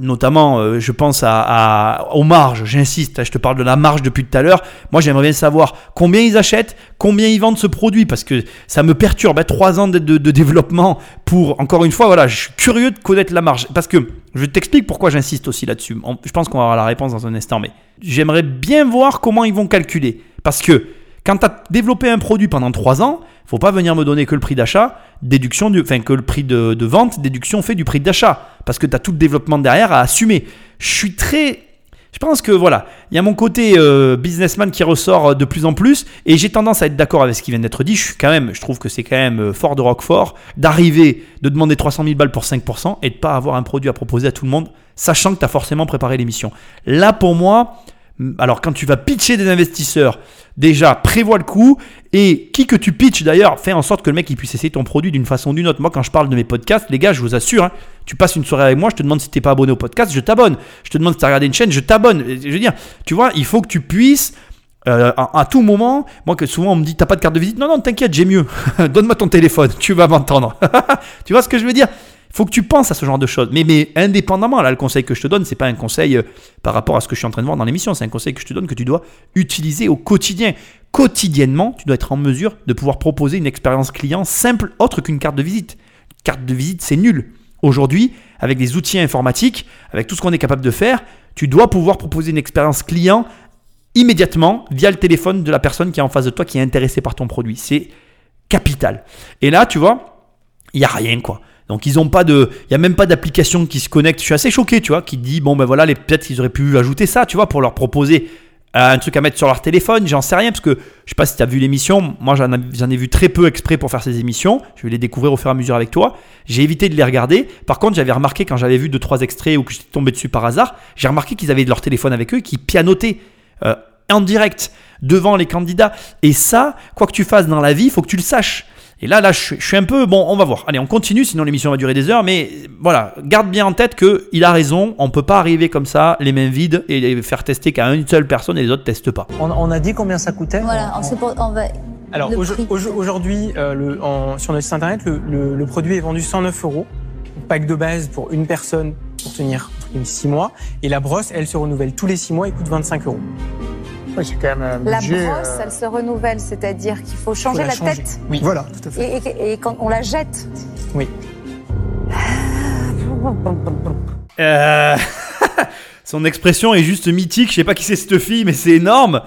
Speaker 2: Notamment, euh, je pense à, à- aux marges. J'insiste, je te parle de la marge depuis tout à l'heure. Moi, j'aimerais bien savoir combien ils achètent, combien ils vendent ce produit, parce que ça me perturbe. hein, Trois ans de, de- développement pour, encore une fois, voilà, je suis curieux de connaître la marge. Parce que je t'explique pourquoi j'insiste aussi là-dessus. Je pense qu'on va avoir la réponse dans un instant, mais j'aimerais bien voir comment ils vont calculer. Parce que quand tu as développé un produit pendant 3 ans, faut pas venir me donner que le prix d'achat, déduction du, enfin que le prix de, vente, déduction fait du prix d'achat, parce que tu as tout le développement derrière à assumer. Je suis très, Je pense que voilà, il y a mon côté euh, businessman qui ressort de plus en plus et j'ai tendance à être d'accord avec ce qui vient d'être dit. Je suis quand même, je trouve que c'est quand même euh, fort de Roquefort d'arriver, de demander 300 000 balles pour 5% et de pas avoir un produit à proposer à tout le monde, sachant que tu as forcément préparé l'émission. Là, pour moi, alors quand tu vas pitcher des investisseurs, déjà prévois le coup et qui que tu pitches d'ailleurs, fais en sorte que le mec il puisse essayer ton produit d'une façon ou d'une autre. Moi quand je parle de mes podcasts, les gars, je vous assure, hein, tu passes une soirée avec moi, je te demande si t'es pas abonné au podcast, je t'abonne. Je te demande si tu as regardé une chaîne, je t'abonne. Je veux dire, tu vois, il faut que tu puisses euh, à, tout moment, moi que souvent on me dit t'as pas de carte de visite, non non t'inquiète j'ai mieux, donne-moi ton téléphone, tu vas m'entendre. tu vois ce que je veux dire? Faut que tu penses à ce genre de choses. Mais, mais indépendamment, là, le conseil que je te donne, c'est pas un conseil euh, par rapport à ce que je suis en train de voir dans l'émission. C'est un conseil que je te donne que tu dois utiliser au quotidien. Quotidiennement, tu dois être en mesure de pouvoir proposer une expérience client simple, autre qu'une carte de visite. carte de visite, c'est nul. Aujourd'hui, avec des outils informatiques, avec tout ce qu'on est capable de faire, tu dois pouvoir proposer une expérience client immédiatement via le téléphone de la personne qui est en face de toi, qui est intéressée par ton produit. C'est capital. Et là, tu vois, il n'y a rien, quoi. Donc ils ont pas de, il y a même pas d'application qui se connecte. Je suis assez choqué, tu vois, qui dit bon ben voilà, peut-être qu'ils auraient pu ajouter ça, tu vois, pour leur proposer euh, un truc à mettre sur leur téléphone. J'en sais rien parce que je sais pas si tu as vu l'émission. Moi j'en ai, vu très peu exprès pour faire ces émissions. Je vais les découvrir au fur et à mesure avec toi. J'ai évité de les regarder. Par contre, j'avais remarqué quand j'avais vu deux trois extraits ou que j'étais tombé dessus par hasard, j'ai remarqué qu'ils avaient leur téléphone avec eux, qui pianotaient euh, en direct devant les candidats. Et ça, quoi que tu fasses dans la vie, il faut que tu le saches. Et là, là, je, suis un peu. Bon, on va voir. Allez, on continue, sinon l'émission va durer des heures. Mais voilà, garde bien en tête qu'il a raison. On ne peut pas arriver comme ça, les mains vides, et faire tester qu'à une seule personne et les autres ne testent pas.
Speaker 5: On, a dit combien ça coûtait?
Speaker 8: Voilà, on, pour, on va.
Speaker 4: Alors aujourd'hui, euh, sur notre site internet, le, le, produit est vendu 109 euros. Pack de base pour une personne pour tenir 6 mois. Et la brosse, elle se renouvelle tous les 6 mois et coûte 25 euros.
Speaker 6: Oui, quand même un
Speaker 7: la
Speaker 6: budget,
Speaker 7: brosse,
Speaker 6: euh,
Speaker 7: elle se renouvelle, c'est-à-dire qu'il faut changer
Speaker 4: la
Speaker 7: la,
Speaker 4: changer.
Speaker 7: tête.
Speaker 4: Oui.
Speaker 6: Voilà, tout à fait.
Speaker 7: Et, et- et quand on la jette.
Speaker 4: Oui.
Speaker 2: Euh, Son expression est juste mythique. Je sais pas qui c'est cette fille, mais c'est énorme.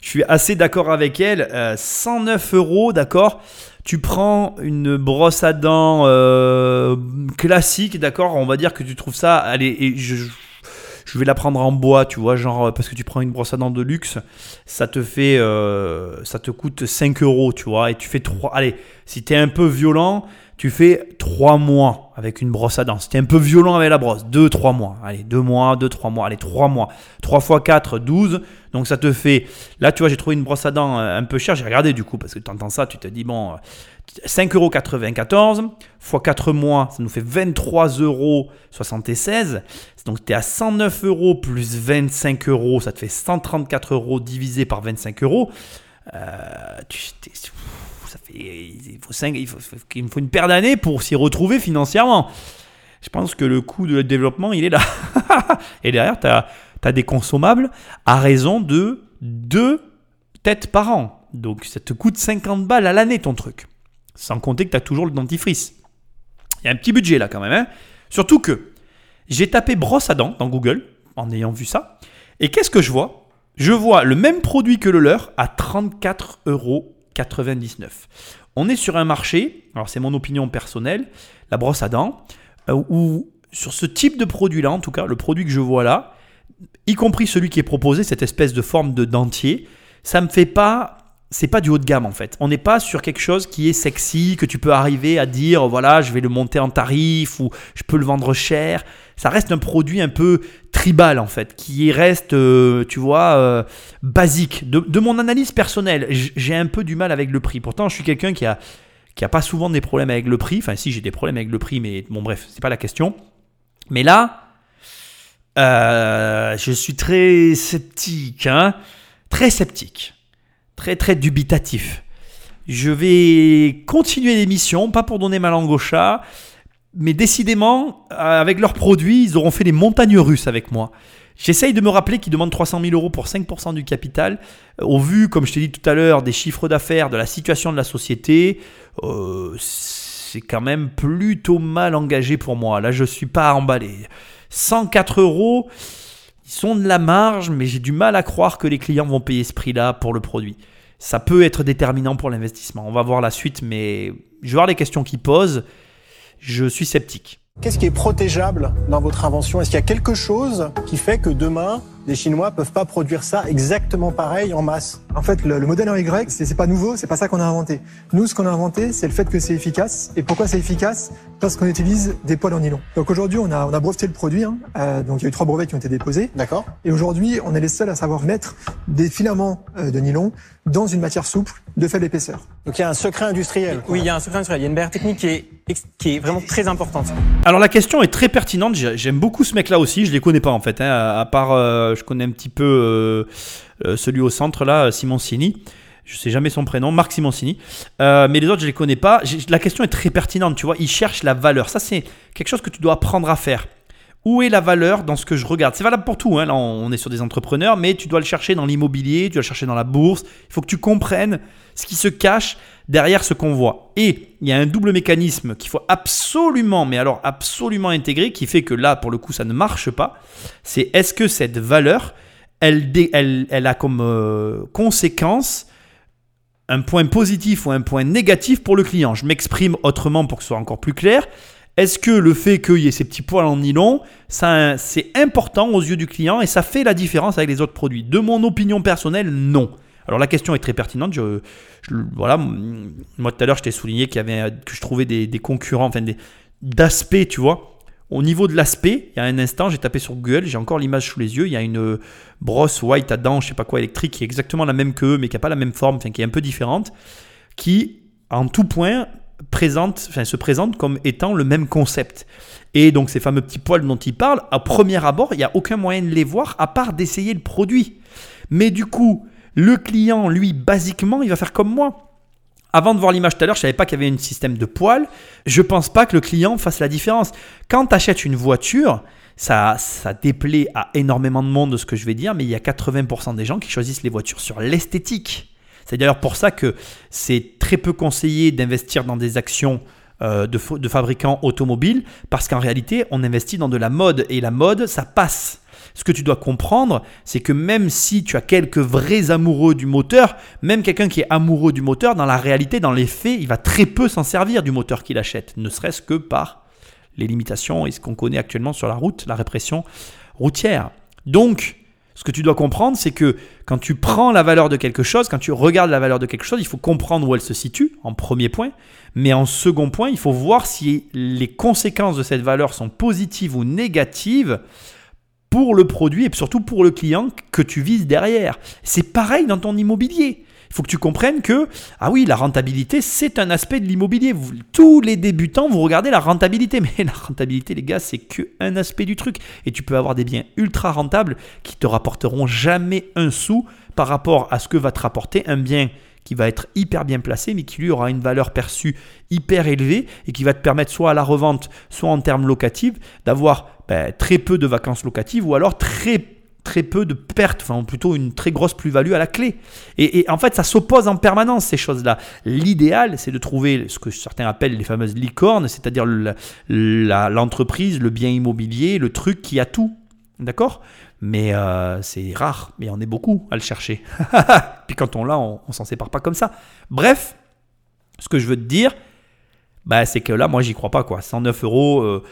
Speaker 2: Je suis assez d'accord avec elle. Euh, 109 euros, d'accord. Tu prends une brosse à dents euh, classique, d'accord. On va dire que tu trouves ça. Allez, et je, je vais la prendre en bois, tu vois, genre parce que tu prends une brosse à dents de luxe, ça te fait, euh, ça te coûte 5 euros, tu vois, et tu fais 3. Allez, si t'es un peu violent, tu fais 3 mois avec une brosse à dents. Si t'es un peu violent avec la brosse, 2-3 mois. Allez, 2 mois, 2-3 mois. Allez, 3 mois. 3 x 4, 12. Donc ça te fait. Là, tu vois, j'ai trouvé une brosse à dents euh, un peu chère. J'ai regardé du coup, parce que tu entends ça, tu te dis, bon, 5,94 euros. x 4 mois, ça nous fait 23,76 euros. Donc tu es à 109 euros plus 25 euros. Ça te fait 134 euros divisé par 25 euros. Euh, tu, il, faut cinq- faut, il me faut une paire d'années pour s'y retrouver financièrement. Je pense que le coût de développement, il est là. Et derrière, tu as, des consommables à raison de 2 têtes par an. Donc ça te coûte 50 balles à l'année ton truc. Sans compter que tu as toujours le dentifrice. Il y a un petit budget là quand même. hein. Surtout que j'ai tapé brosse à dents dans Google en ayant vu ça. Et qu'est-ce que je vois? Je vois le même produit que le leur à 34,99 euros. On est sur un marché, alors c'est mon opinion personnelle, la brosse à dents, euh, où sur ce type de produit-là, en tout cas, le produit que je vois là, y compris celui qui est proposé, cette espèce de forme de dentier, ça me fait pas. C'est pas du haut de gamme en fait. On n'est pas sur quelque chose qui est sexy, que tu peux arriver à dire voilà, je vais le monter en tarif ou je peux le vendre cher. Ça reste un produit un peu tribal en fait, qui reste, euh, tu vois, euh, basique. De, mon analyse personnelle, j'ai un peu du mal avec le prix. Pourtant, je suis quelqu'un qui a, qui a pas souvent des problèmes avec le prix. Enfin, si j'ai des problèmes avec le prix, mais bon, bref, c'est pas la question. Mais là, euh, je suis très sceptique, hein, très sceptique, très très dubitatif. Je vais continuer l'émission, pas pour donner ma langue au chat, mais décidément, euh, avec leurs produits, ils auront fait des montagnes russes avec moi. J'essaye de me rappeler qu'ils demandent 300 000 euros pour 5% du capital. Euh, Au vu, comme je t'ai dit tout à l'heure, des chiffres d'affaires, de la situation de la société, euh, c'est quand même plutôt mal engagé pour moi. Là, je suis pas emballé. 104 euros, ils sont de la marge, mais j'ai du mal à croire que les clients vont payer ce prix-là pour le produit. Ça peut être déterminant pour l'investissement. On va voir la suite, mais je vais voir les questions qu'ils posent. Je suis sceptique.
Speaker 9: Qu'est-ce qui est protégeable dans votre invention? Est-ce qu'il y a quelque chose qui fait que demain, les Chinois peuvent pas produire ça exactement pareil en masse?
Speaker 3: En fait, le, le modèle en Y, c'est pas nouveau, c'est pas ça qu'on a inventé. Nous, ce qu'on a inventé, c'est le fait que c'est efficace. Et pourquoi c'est efficace? Parce qu'on utilise des poils en nylon. Donc aujourd'hui, on a, on a breveté le produit. hein. Euh, donc il y a eu trois brevets qui ont été déposés.
Speaker 9: D'accord
Speaker 3: Et aujourd'hui, on est les seuls à savoir mettre des filaments euh, de nylon dans une matière souple de faible épaisseur.
Speaker 9: Donc il y a un secret industriel. quoi.
Speaker 4: Oui, il y a un secret industriel. Il y a une barrière technique qui est, qui est vraiment très importante.
Speaker 2: Alors la question est très pertinente. J'ai- J'aime beaucoup ce mec-là aussi. Je les connais pas en fait. hein, à, part, euh, je connais un petit peu euh, euh, celui au centre là, Simoncini. Je sais jamais son prénom, Marc Simoncini. Euh, mais les autres, je les connais pas. La question est très pertinente. Tu vois, il cherche la valeur. Ça, c'est quelque chose que tu dois apprendre à faire. Où est la valeur dans ce que je regarde? C'est valable pour tout. Hein. Là, on est sur des entrepreneurs, mais tu dois le chercher dans l'immobilier, tu dois le chercher dans la bourse. Il faut que tu comprennes ce qui se cache derrière ce qu'on voit. Et il y a un double mécanisme qu'il faut absolument, mais alors absolument intégrer, qui fait que là, pour le coup, ça ne marche pas. C'est est-ce que cette valeur, elle a comme euh, conséquence un point positif ou un point négatif pour le client? Je m'exprime autrement pour que ce soit encore plus clair. Est-ce que le fait qu'il y ait ces petits poils en nylon, ça, c'est important aux yeux du client et ça fait la différence avec les autres produits? De mon opinion personnelle, non. Alors la question est très pertinente. Je, voilà, moi tout à l'heure je t'ai souligné qu'il y avait que je trouvais des, concurrents, enfin des d'aspect, tu vois. Au niveau de l'aspect, il y a un instant, j'ai tapé sur Google, j'ai encore l'image sous les yeux. Il y a une euh, brosse white à dents, je sais pas quoi, électrique, qui est exactement la même qu'eux, mais qui n'a pas la même forme, enfin qui est un peu différente, qui en tout point présente, enfin, se présente comme étant le même concept. Et donc ces fameux petits poils dont il parle, à premier abord, il n'y a aucun moyen de les voir à part d'essayer le produit. Mais du coup, le client, lui, basiquement, il va faire comme moi. Avant de voir l'image tout à l'heure, je savais pas qu'il y avait un système de poils. Je pense pas que le client fasse la différence. Quand tu achètes une voiture, ça, ça déplaît à énormément de monde de ce que je vais dire, mais il y a 80% des gens qui choisissent les voitures sur l'esthétique. C'est d'ailleurs pour ça que c'est très peu conseillé d'investir dans des actions euh, de, fa- de fabricants automobiles, parce qu'en réalité, on investit dans de la mode, et la mode, ça passe. Ce que tu dois comprendre, c'est que même si tu as quelques vrais amoureux du moteur, même quelqu'un qui est amoureux du moteur, dans la réalité, dans les faits, il va très peu s'en servir du moteur qu'il achète, ne serait-ce que par les limitations et ce qu'on connaît actuellement sur la route, la répression routière. Donc, ce que tu dois comprendre, c'est que quand tu prends la valeur de quelque chose, quand tu regardes la valeur de quelque chose, il faut comprendre où elle se situe, en premier point. Mais en second point, il faut voir si les conséquences de cette valeur sont positives ou négatives pour le produit et surtout pour le client que tu vises derrière. C'est pareil dans ton immobilier. Faut que tu comprennes que, ah oui, la rentabilité, c'est un aspect de l'immobilier. Tous les débutants, vous regardez la rentabilité. Mais la rentabilité, les gars, c'est qu'un aspect du truc. Et tu peux avoir des biens ultra rentables qui te rapporteront jamais un sou par rapport à ce que va te rapporter un bien qui va être hyper bien placé, mais qui lui aura une valeur perçue hyper élevée et qui va te permettre soit à la revente, soit en termes locatifs, d'avoir ben, très peu de vacances locatives ou alors très très peu de pertes, enfin plutôt une très grosse plus-value à la clé. Et, en fait, ça s'oppose en permanence, ces choses-là. L'idéal, c'est de trouver ce que certains appellent les fameuses licornes, c'est-à-dire l'entreprise, le bien immobilier, le truc qui a tout. D'accord? Mais euh, c'est rare, mais on est beaucoup à le chercher. Puis quand on l'a, on, on s'en sépare pas comme ça. Bref, ce que je veux te dire, bah, c'est que là, moi, j'y crois pas, quoi. 109 euros, euh,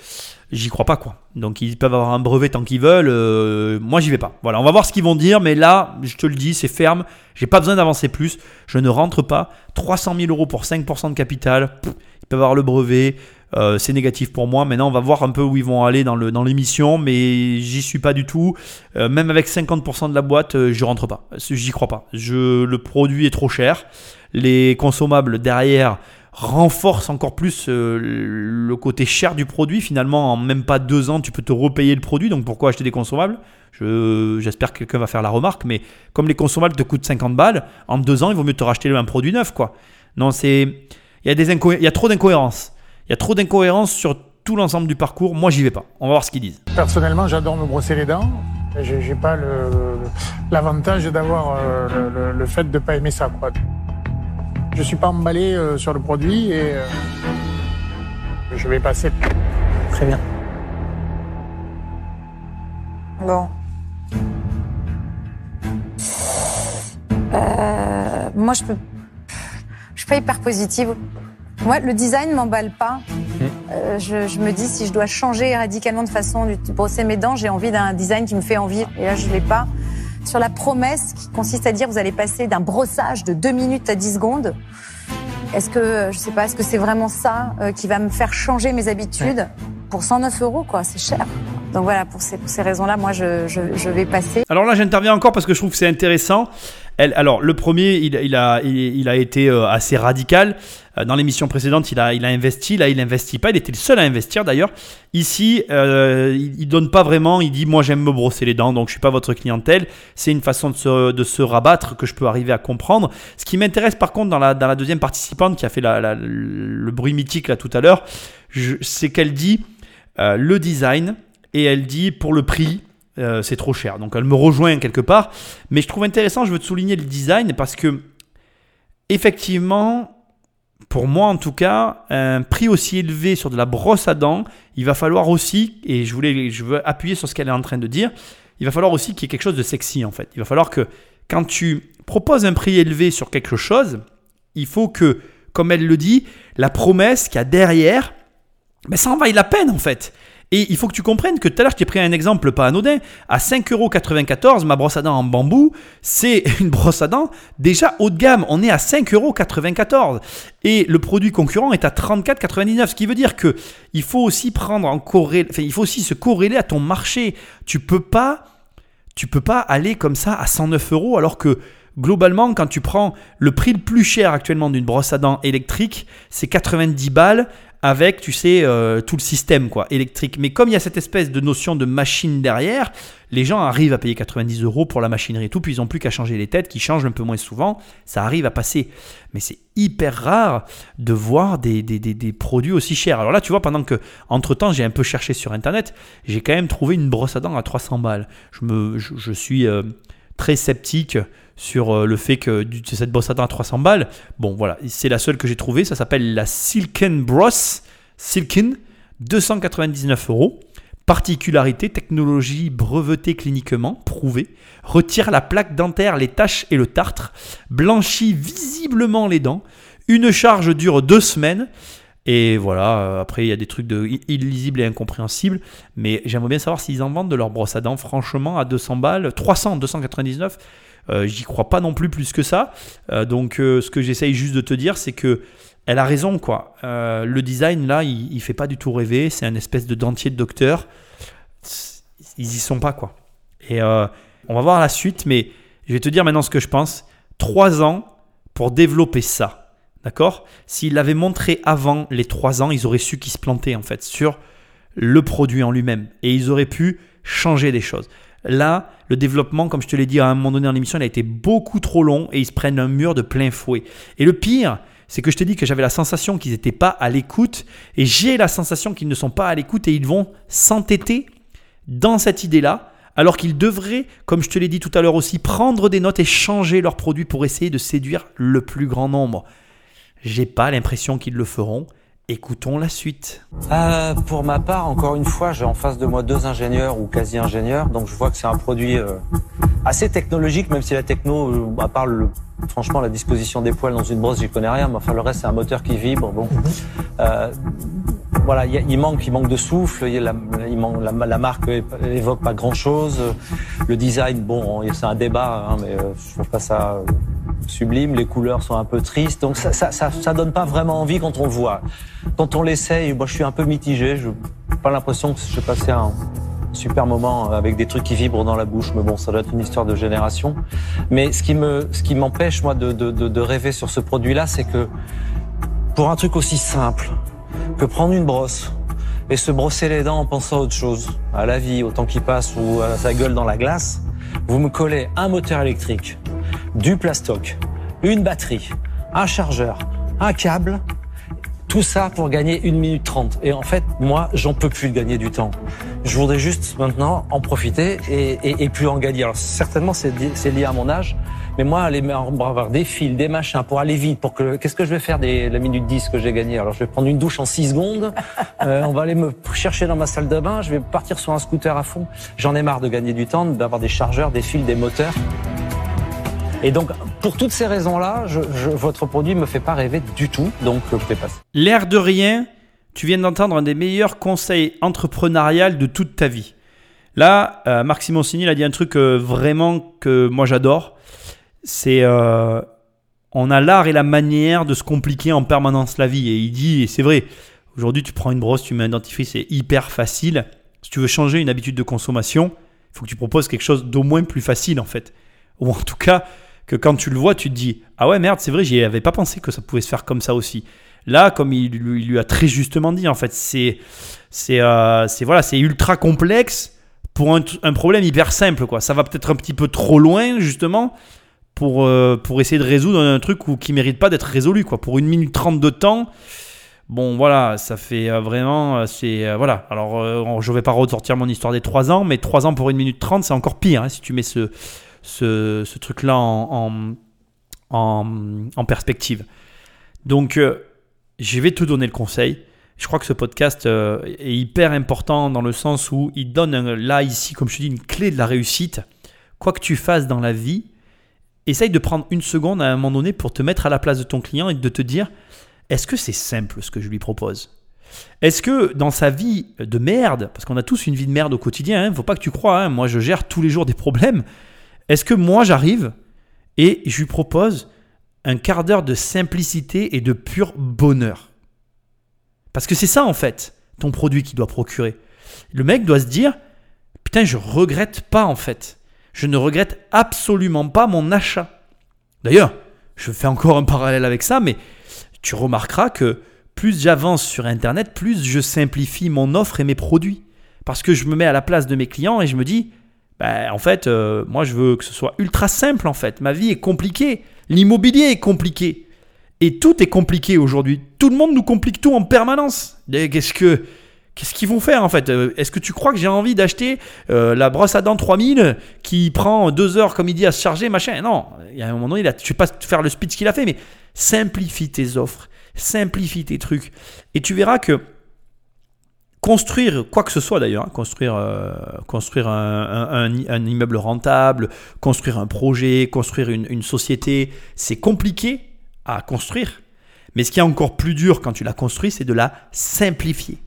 Speaker 2: j'y crois pas, quoi. Donc, ils peuvent avoir un brevet tant qu'ils veulent. euh, moi, j'y vais pas. Voilà, on va voir ce qu'ils vont dire, mais là, je te le dis, c'est ferme. J'ai pas besoin d'avancer plus. Je ne rentre pas. 300 000 euros pour 5% de capital. ils peuvent avoir le brevet. euh, c'est négatif pour moi. Maintenant, on va voir un peu où ils vont aller dans dans l'émission, mais j'y suis pas du tout. Euh, même avec 50% de la boîte, je rentre pas. J'y crois pas. Je, le produit est trop cher. Les consommables derrière renforcent encore plus euh, le côté cher du produit. Finalement, en même pas deux ans, tu peux te repayer le produit. Donc pourquoi acheter des consommables? Je- J'espère que quelqu'un va faire la remarque. Mais comme les consommables te coûtent 50 balles, en deux ans, il vaut mieux te racheter un produit neuf. quoi. Non, c'est. Il y, a il y a trop d'incohérences. Il y a trop d'incohérences sur tout l'ensemble du parcours. Moi, j'y vais pas. On va voir ce qu'ils disent.
Speaker 6: Personnellement, j'adore me brosser les dents. J'ai pas l'avantage d'avoir euh, le, le- le fait de pas aimer ça. Quoi. Je suis pas emballé euh, sur le produit et euh, je vais passer.
Speaker 4: Très bien.
Speaker 7: Bon. Euh, moi, je peux. Je suis pas hyper positive. Moi, le design m'emballe pas. euh, je, je me dis si je dois changer radicalement de façon de brosser mes dents, j'ai envie d'un design qui me fait envie. Et là, je l'ai pas. Sur la promesse qui consiste à dire vous allez passer d'un brossage de 2 minutes à 10 secondes. Est-ce que, je sais pas, est-ce que c'est vraiment ça euh, qui va me faire changer mes habitudes Pour 109 euros, quoi, c'est cher. Donc voilà, pour ces, pour ces raisons-là, moi, je, je, je vais passer.
Speaker 2: Alors là, j'interviens encore parce que je trouve que c'est intéressant. Elle, alors, le premier, il, il a, il, il a été euh, assez radical. Euh, Dans l'émission précédente, il a, il a investi. Là, il investit pas. Il était le seul à investir d'ailleurs. Ici, euh, il, donne pas vraiment. Il dit Moi, j'aime me brosser les dents, donc je suis pas votre clientèle. C'est une façon de se, de se rabattre que je peux arriver à comprendre. Ce qui m'intéresse par contre dans la, dans la deuxième participante qui a fait le bruit mythique là tout à l'heure, c'est qu'elle dit euh, le design et elle dit pour le prix. euh, c'est trop cher. Donc elle me rejoint quelque part. Mais je trouve intéressant, je veux te souligner le design parce que, effectivement, pour moi en tout cas, un prix aussi élevé sur de la brosse à dents, il va falloir aussi, et je, voulais, je veux appuyer sur ce qu'elle est en train de dire, il va falloir aussi qu'il y ait quelque chose de sexy en fait. Il va falloir que quand tu proposes un prix élevé sur quelque chose, il faut que, comme elle le dit, la promesse qu'il y a derrière, ben, ça en vaille la peine en fait. Et il faut que tu comprennes que tout à l'heure, je t'ai pris un exemple pas anodin. À 5,94€, ma brosse à dents en bambou, c'est une brosse à dents déjà haut de gamme. On est à 5,94€. Et le produit concurrent est à 34,99€. Ce qui veut dire que il faut aussi prendre en il faut aussi se corréler à ton marché. Tu peux pas, peux pas aller comme ça à 109 euros alors que globalement, quand tu prends le prix le plus cher actuellement d'une brosse à dents électrique, c'est 90 balles avec, tu sais, euh, tout le système quoi, électrique. Mais comme il y a cette espèce de notion de machine derrière, les gens arrivent à payer 90 euros pour la machinerie et tout, puis ils n'ont plus qu'à changer les têtes, qui changent un peu moins souvent, ça arrive à passer. Mais c'est hyper rare de voir des, des, des- produits aussi chers. Alors là, tu vois, pendant que, entre-temps, j'ai un peu cherché sur Internet, j'ai quand même trouvé une brosse à dents à 300 balles. Je, me, je suis euh, très sceptique sur euh, le fait que cette brosse à dents à 300 balles, bon voilà, c'est la seule que j'ai trouvée, ça s'appelle la Silken Bross, Silken, 299 euros. Particularité, technologie brevetée cliniquement, prouvée, retire la plaque dentaire, les taches et le tartre, blanchit visiblement les dents, une charge dure deux semaines, et voilà, euh, après il y a des trucs de illisibles et incompréhensibles, mais j'aimerais bien savoir s'ils en vendent de leur brosse à dents, franchement, à 200 balles, 300, 299, euh, j'y crois pas non plus plus que ça. Euh, donc euh, ce que j'essaye juste de te dire, c'est que elle a raison, quoi. Euh, le design, là, il, il fait pas du tout rêver, c'est un espèce de dentier de docteur. Ils y sont pas, quoi. Et euh, on va voir la suite, mais je vais te dire maintenant ce que je pense. Trois ans pour développer ça. D'accord? S'ils l'avaient montré avant les trois ans, ils auraient su qu'ils se plantaient en fait sur le produit en lui-même. Et ils auraient pu changer des choses. Là, le développement, comme je te l'ai dit à un moment donné dans l'émission, il a été beaucoup trop long et ils se prennent un mur de plein fouet. Et le pire, c'est que je t'ai dit que j'avais la sensation qu'ils n'étaient pas à l'écoute et j'ai la sensation qu'ils ne sont pas à l'écoute et ils vont s'entêter dans cette idée-là, alors qu'ils devraient, comme je te l'ai dit tout à l'heure aussi, prendre des notes et changer leurs produits pour essayer de séduire le plus grand nombre. J'ai pas l'impression qu'ils le feront. Écoutons la suite.
Speaker 5: Pour ma part, encore une fois, j'ai en face de moi deux ingénieurs ou quasi-ingénieurs, donc je vois que c'est un produit euh, assez technologique, même si la techno, euh, à part le, franchement la disposition des poils dans une brosse, j'y connais rien, mais enfin le reste c'est un moteur qui vibre. Bon, Euh, voilà, il manque, il manque de souffle, la, il manque, la, marque évoque pas grand chose. Le design, bon, c'est un débat, hein, mais euh, je trouve pas ça sublime. Les couleurs sont un peu tristes, donc ça, ça, ça, donne pas vraiment envie quand on le voit. Quand on l'essaye, moi je suis un peu mitigé. Je pas l'impression que je vais passer un super moment avec des trucs qui vibrent dans la bouche, mais bon, ça doit être une histoire de génération. Mais ce qui me, ce qui m'empêche moi de, de, de rêver sur ce produit-là, c'est que pour un truc aussi simple que prendre une brosse et se brosser les dents en pensant à autre chose, à la vie, au temps qui passe ou à sa gueule dans la glace, vous me collez un moteur électrique, du plastoc, une batterie, un chargeur, un câble, tout ça pour gagner 1 minute 30. Et en fait, moi, j'en peux plus de gagner du temps. Je voudrais juste maintenant en profiter et, et, et plus en gagner. Alors certainement, c'est lié à mon âge, mais moi, aller me- avoir des fils, des machins pour aller vite, pour que qu'est-ce que je vais faire des la minute 10 que j'ai gagné Alors je vais prendre une douche en 6 secondes. Euh, on va aller me chercher dans ma salle de bain. Je vais partir sur un scooter à fond. J'en ai marre de gagner du temps, d'avoir des chargeurs, des fils, des moteurs. Et donc, pour toutes ces raisons-là, je, je- votre produit me fait pas rêver du tout. Donc, je vais passer.
Speaker 2: L'air de rien, Tu viens d'entendre un des meilleurs conseils entrepreneuriales de toute ta vie. Là, euh, Marc Simoncini il a dit un truc euh, vraiment que moi j'adore. C'est euh, on a l'art et la manière de se compliquer en permanence la vie. Et il dit, et c'est vrai, aujourd'hui tu prends une brosse, tu mets un dentifrice, c'est hyper facile. Si tu veux changer une habitude de consommation, il faut que tu proposes quelque chose d'au moins plus facile en fait. Ou en tout cas, que quand tu le vois, tu te dis Ah ouais, merde, c'est vrai, j'y avais pas pensé que ça pouvait se faire comme ça aussi. Là, comme il, lui- a très justement dit, en fait, c'est c'est euh, voilà, c'est ultra complexe pour un, un problème hyper simple. quoi. Ça va peut-être un petit peu trop loin, justement, pour, euh, pour essayer de résoudre un truc où, qui mérite pas d'être résolu. Quoi. Pour une minute trente de temps, bon, voilà, ça fait euh, vraiment. euh, voilà. Alors, je vais pas ressortir mon histoire des 3 ans, mais 3 ans pour une minute trente, c'est encore pire hein, si tu mets ce, ce, truc-là en, en, en, perspective. Donc, je vais te donner le conseil. Je crois que ce podcast est hyper important dans le sens où il donne là, ici, comme je te dis, une clé de la réussite. Quoi que tu fasses dans la vie, essaye de prendre une seconde à un moment donné pour te mettre à la place de ton client et de te dire est-ce que c'est simple ce que je lui propose? Est-ce que dans sa vie de merde, parce qu'on a tous une vie de merde au quotidien, ne faut pas que tu crois, hein, moi je gère tous les jours des problèmes, est-ce que moi j'arrive et je lui propose un quart d'heure de simplicité et de pur bonheur? Parce que c'est ça en fait, ton produit qui doit procurer. Le mec doit se dire putain, je regrette pas en fait. Je ne regrette absolument pas mon achat. D'ailleurs, je fais encore un parallèle avec ça, mais tu remarqueras que plus j'avance sur Internet, plus je simplifie mon offre et mes produits. Parce que je me mets à la place de mes clients et je me dis, bah, en fait, euh, moi je veux que ce soit ultra simple en fait. Ma vie est compliquée. L'immobilier est compliqué. Et tout est compliqué aujourd'hui. Tout le monde nous complique tout en permanence. Qu'est-ce que qu'est-ce qu'ils vont faire en fait? Euh, Est-ce que tu crois que j'ai envie d'acheter euh, la brosse à dents 3000 qui prend deux heures comme il dit à se charger machin? Non, il y a un moment donné, a- je vais pas faire le speech qu'il a fait, mais simplifie tes offres, simplifie tes trucs, et tu verras que construire quoi que ce soit d'ailleurs, hein, construire, euh, construire un- un immeuble rentable, construire un projet, construire une, une société, c'est compliqué à construire. Mais ce qui est encore plus dur quand tu l'as construit, c'est de la simplifier.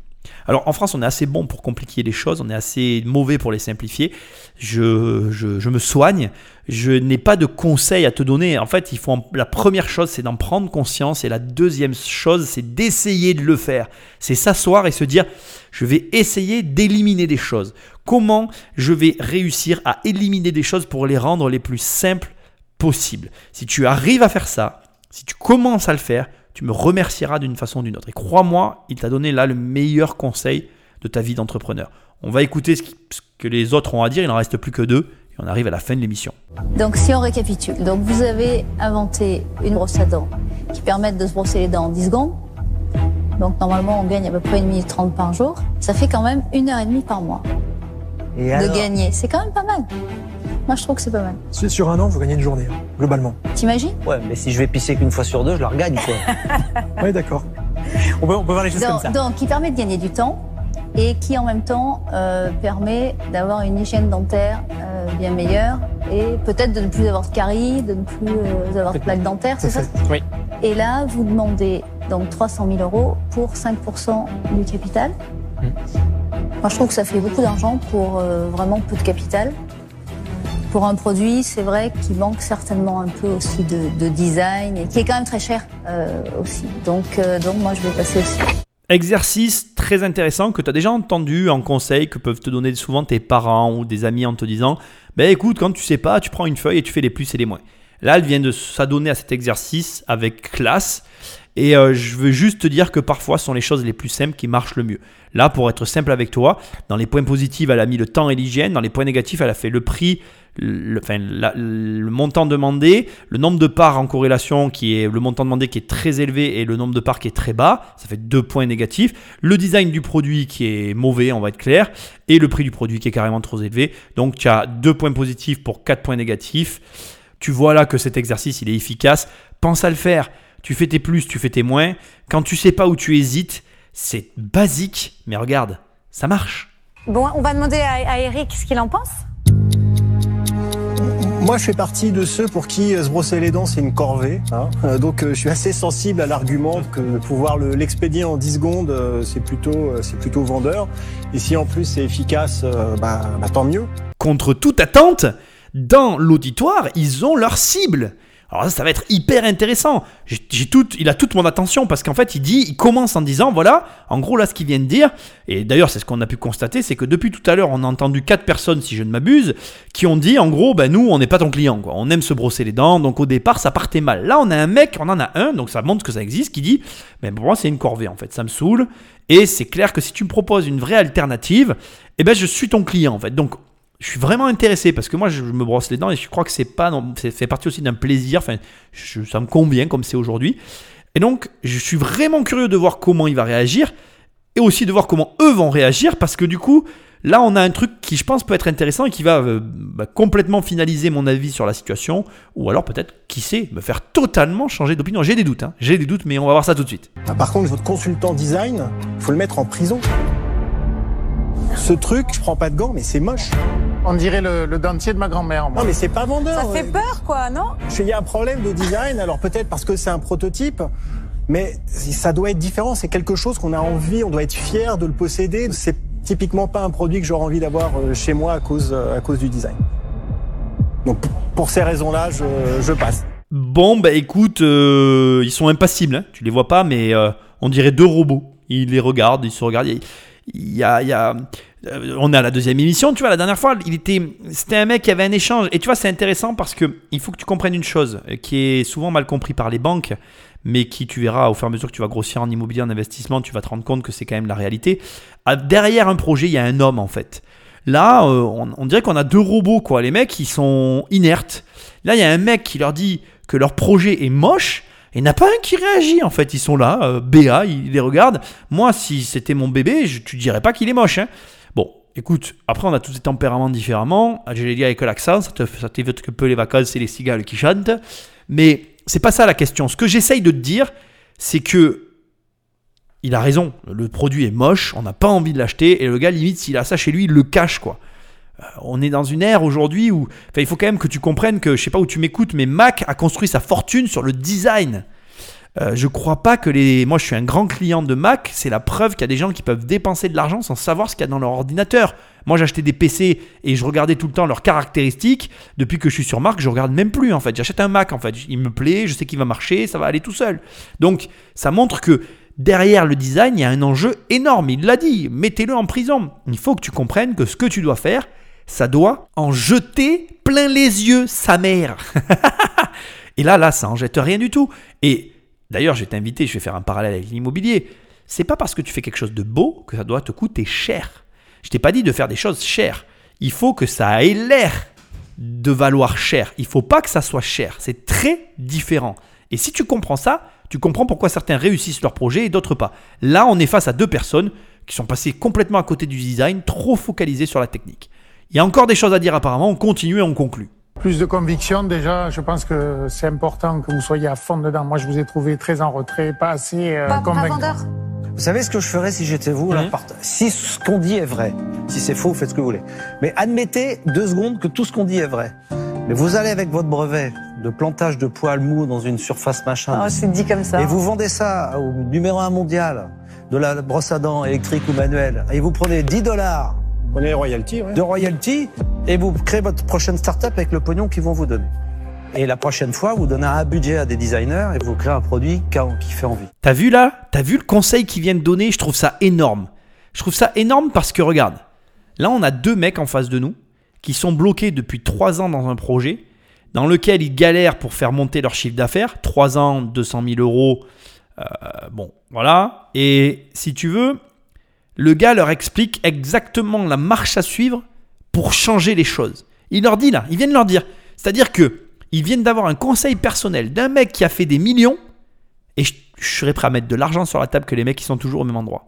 Speaker 2: Alors en France, on est assez bon pour compliquer les choses, on est assez mauvais pour les simplifier. Je, je, me soigne, je n'ai pas de conseils à te donner. En fait, il faut la première chose, c'est d'en prendre conscience, et la deuxième chose, c'est d'essayer de le faire. C'est s'asseoir et se dire, je vais essayer d'éliminer des choses. Comment je vais réussir à éliminer des choses pour les rendre les plus simples possibles? Si tu arrives à faire ça, si tu commences à le faire, tu me remercieras d'une façon ou d'une autre. Et crois-moi, il t'a donné là le meilleur conseil de ta vie d'entrepreneur. On va écouter ce, qui- ce que les autres ont à dire, il n'en reste plus que deux, et on arrive à la fin de l'émission.
Speaker 8: Donc si on récapitule, donc vous avez inventé une brosse à dents qui permet de se brosser les dents en 10 secondes. Donc normalement on gagne à peu près 1 minute 30 par jour. Ça fait quand même une heure et demie par mois
Speaker 9: Et
Speaker 8: de
Speaker 9: alors?
Speaker 8: gagner. C'est quand même pas mal. Moi je trouve que c'est pas mal.
Speaker 3: Sur sur un an, vous gagnez une journée, hein, globalement.
Speaker 8: T'imagines?
Speaker 5: Ouais, mais si je vais pisser qu'une fois sur deux, je la regagne, quoi.
Speaker 3: Oui, d'accord.
Speaker 4: On peut, on peut voir les choses comme
Speaker 8: donc,
Speaker 4: ça.
Speaker 8: donc, qui permet de gagner du temps et qui en même temps euh, permet d'avoir une hygiène dentaire euh, bien meilleure et peut-être de ne plus avoir de caries, de ne plus euh, avoir de plaques dentaires, c'est ça
Speaker 4: Oui.
Speaker 8: Et là, vous demandez donc 300 000 euros pour 5% du capital.
Speaker 4: Hmm.
Speaker 8: Moi, je trouve que ça fait beaucoup d'argent pour euh, vraiment peu de capital. Pour un produit, c'est vrai qu'il manque certainement un peu aussi de, de design et qui est quand même très cher euh, aussi. Donc, euh, donc moi, je vais passer aussi.
Speaker 2: Exercice très intéressant que tu as déjà entendu en conseil que peuvent te donner souvent tes parents ou des amis en te disant Ben écoute, quand tu sais pas, tu prends une feuille et tu fais les plus et les moins. Là, elle vient de s'adonner à cet exercice avec classe. Et euh, je veux juste te dire que parfois, ce sont les choses les plus simples qui marchent le mieux. Là, pour être simple avec toi, dans les points positifs, elle a mis le temps et l'hygiène. Dans les points négatifs, elle a fait le prix, le, montant demandé, le nombre de parts en corrélation qui est le montant demandé qui est très élevé et le nombre de parts qui est très bas. Ça fait deux points négatifs. Le design du produit qui est mauvais, on va être clair, et le prix du produit qui est carrément trop élevé. Donc, tu as deux points positifs pour quatre points négatifs. Tu vois là que cet exercice, il est efficace. Pense à le faire. Tu fais tes plus, tu fais tes moins. Quand tu sais pas où tu hésites, c'est basique, mais regarde, ça marche.
Speaker 7: Bon, on va demander à, à Eric ce qu'il en pense.
Speaker 9: Moi, je fais partie de ceux pour qui euh, se brosser les dents, c'est une corvée. hein. Euh, Donc, euh, je suis assez sensible à l'argument que pouvoir le- l'expédier en 10 secondes, c'est plutôt, vendeur. Et si en plus c'est efficace, bah, bah, tant mieux.
Speaker 2: contre toute attente, dans l'auditoire, ils ont leur cible. Alors ça, ça va être hyper intéressant. Il a toute mon attention parce qu'en fait, il dit, il commence en disant, voilà, en gros là, ce qu'il vient de dire. Et d'ailleurs, c'est ce qu'on a pu constater, c'est que depuis tout à l'heure, on a entendu quatre personnes, si je ne m'abuse, qui ont dit, en gros, ben nous, on n'est pas ton client, quoi. On aime se brosser les dents, donc au départ, ça partait mal. Là, on a un mec, on en a un, donc ça montre que ça existe, qui dit, mais pour moi, c'est une corvée en fait, ça me saoule. Et c'est clair que si tu me proposes une vraie alternative, eh ben, je suis ton client en fait. Donc je suis vraiment intéressé parce que moi je me brosse les dents et je crois que c'est pas c'est fait partie aussi d'un plaisir enfin ça me convient comme c'est aujourd'hui et donc je suis vraiment curieux de voir comment il va réagir et aussi de voir comment eux vont réagir parce que du coup là on a un truc qui je pense peut être intéressant et qui va euh, bah, complètement finaliser mon avis sur la situation ou alors peut-être qui sait me faire totalement changer d'opinion j'ai des doutes hein. j'ai des doutes mais on va voir ça tout de suite
Speaker 9: Ah, Par contre, votre consultant design, faut le mettre en prison. Ce truc, je prends pas de gants, mais c'est moche.
Speaker 6: On dirait le, le dentier de ma grand-mère.
Speaker 9: Non, mais c'est pas vendeur.
Speaker 7: Ça fait peur, quoi, non?
Speaker 9: Je- Il y a un problème de design, alors peut-être parce que c'est un prototype, mais ça doit être différent. C'est quelque chose qu'on a envie, on doit être fier de le posséder. C'est typiquement pas un produit que j'aurais envie d'avoir euh, chez moi à cause, euh, à cause du design. Donc pour ces raisons-là, je, je passe.
Speaker 2: Bon, bah écoute, euh, ils sont impassibles, hein. tu les vois pas, mais euh, on dirait deux robots. Ils les regardent, ils se regardent. Il y a- il y a, euh, on est à la deuxième émission, tu vois, la dernière fois, il était, c'était un mec qui avait un échange. Et tu vois, c'est intéressant parce que il faut que tu comprennes une chose euh, qui est souvent mal compris par les banques, mais qui, tu verras, au fur et à mesure que tu vas grossir en immobilier, en investissement, tu vas te rendre compte que c'est quand même la réalité. Ah, Derrière un projet, il y a un homme en fait. Là, euh, on, on dirait qu'on a deux robots, quoi. Les mecs, ils sont inertes. Là, il y a un mec qui leur dit que leur projet est moche. Et il n'y a pas un qui réagit en fait, ils sont là, euh, BA, ils les regardent. Moi, si c'était mon bébé, je, tu dirais pas qu'il est moche. Hein. Bon, écoute, après on a tous des tempéraments différemment. Je l'ai dit avec l'accent, ça te- ça t'évite que peu les vacances, c'est les cigales qui chantent. Mais c'est pas ça la question. Ce que j'essaye de te dire, c'est que il a raison. Le produit est moche, on n'a pas envie de l'acheter, et le gars, limite, s'il a ça chez lui, il le cache, quoi. Euh, On est dans une ère aujourd'hui où il faut quand même que tu comprennes que je sais pas où tu m'écoutes, mais Mac a construit sa fortune sur le design. Euh, je crois pas que les. Moi, je suis un grand client de Mac. C'est la preuve qu'il y a des gens qui peuvent dépenser de l'argent sans savoir ce qu'il y a dans leur ordinateur. Moi, j'achetais des PC et je regardais tout le temps leurs caractéristiques. Depuis que je suis sur Mac, je regarde même plus en fait. J'achète un Mac en fait. Il me plaît, je sais qu'il va marcher, ça va aller tout seul. Donc, ça montre que derrière le design, il y a un enjeu énorme. Il l'a dit. Mettez-le en prison. Il faut que tu comprennes que ce que tu dois faire, ça doit en jeter plein les yeux, sa mère. Et là, là, ça en jette rien du tout. Et d'ailleurs, je vais t'inviter, je vais faire un parallèle avec l'immobilier. C'est pas parce que tu fais quelque chose de beau que ça doit te coûter cher. Je t'ai pas dit de faire des choses chères. Il faut que ça ait l'air de valoir cher. Il faut pas que ça soit cher. C'est très différent. Et si tu comprends ça, tu comprends pourquoi certains réussissent leur projet et d'autres pas. Là, on est face à deux personnes qui sont passées complètement à côté du design, trop focalisées sur la technique. Il y a encore des choses à dire apparemment, on continue et on conclut.
Speaker 6: Plus de conviction, déjà, je pense que c'est important que vous soyez à fond dedans. Moi, je vous ai trouvé très en retrait, pas assez euh,
Speaker 7: Pas, pas
Speaker 6: convaincant.
Speaker 7: vendeur
Speaker 5: Vous savez ce que je ferais si j'étais vous là, part- Si ce qu'on dit est vrai, si c'est faux, faites ce que vous voulez. Mais admettez deux secondes que tout ce qu'on dit est vrai. Mais vous allez avec votre brevet de plantage de poils mous dans une surface machin,
Speaker 7: Oh, c'est dit comme ça.
Speaker 5: et vous vendez ça au numéro un mondial de la brosse à dents électrique ou manuelle, et vous prenez 10 dollars
Speaker 9: On est les royalties, ouais.
Speaker 5: de royalty, et vous créez votre prochaine start-up avec le pognon qu'ils vont vous donner. Et la prochaine fois, vous donnez un budget à des designers et vous créez un produit qui fait envie.
Speaker 2: T'as vu là? T'as vu le conseil qu'ils viennent donner? Je trouve ça énorme. Je trouve ça énorme parce que regarde, là on a deux mecs en face de nous qui sont bloqués depuis trois ans dans un projet dans lequel ils galèrent pour faire monter leur chiffre d'affaires. Trois ans, 200 000 euros. euh, bon, voilà. Et si tu veux, le gars leur explique exactement la marche à suivre pour changer les choses. Il leur dit là, ils viennent leur dire. C'est-à-dire que ils viennent d'avoir un conseil personnel d'un mec qui a fait des millions et je, serais prêt à mettre de l'argent sur la table que les mecs qui sont toujours au même endroit.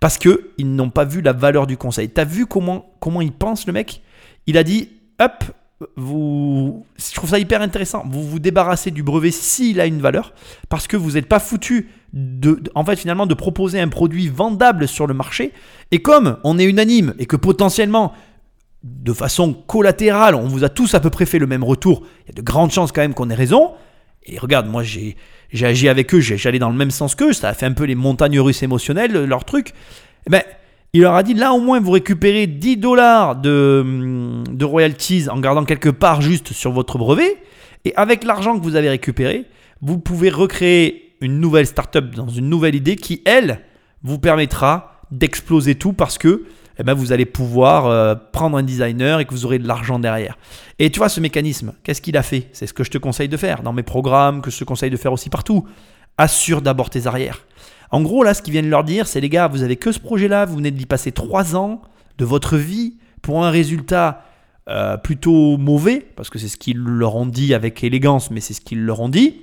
Speaker 2: Parce que ils n'ont pas vu la valeur du conseil. T'as vu comment, comment il pense le mec? Il a dit hop, vous. Je trouve ça hyper intéressant. Vous vous débarrassez du brevet s'il a une valeur. Parce que vous n'êtes pas foutu de, en fait, finalement, de proposer un produit vendable sur le marché. Et comme on est unanime et que potentiellement de façon collatérale, on vous a tous à peu près fait le même retour, il y a de grandes chances quand même qu'on ait raison. Et regarde, moi j'ai j'ai agi avec eux, j'allais dans le même sens qu'eux, ça a fait un peu les montagnes russes émotionnelles, leur truc. Eh ben, il leur a dit là au moins vous récupérez 10 dollars de, royalties en gardant quelque part juste sur votre brevet. Et avec l'argent que vous avez récupéré, vous pouvez recréer une nouvelle startup dans une nouvelle idée qui, elle, vous permettra d'exploser tout parce que eh ben, vous allez pouvoir euh, prendre un designer et que vous aurez de l'argent derrière. Et tu vois ce mécanisme, qu'est-ce qu'il a fait? C'est ce que je te conseille de faire dans mes programmes, que je te conseille de faire aussi partout. Assure d'abord tes arrières. En gros, là, ce qu'ils viennent leur dire, c'est les gars, vous avez que ce projet-là, vous venez d'y passer 3 ans de votre vie pour un résultat euh, plutôt mauvais, parce que c'est ce qu'ils leur ont dit avec élégance, mais c'est ce qu'ils leur ont dit.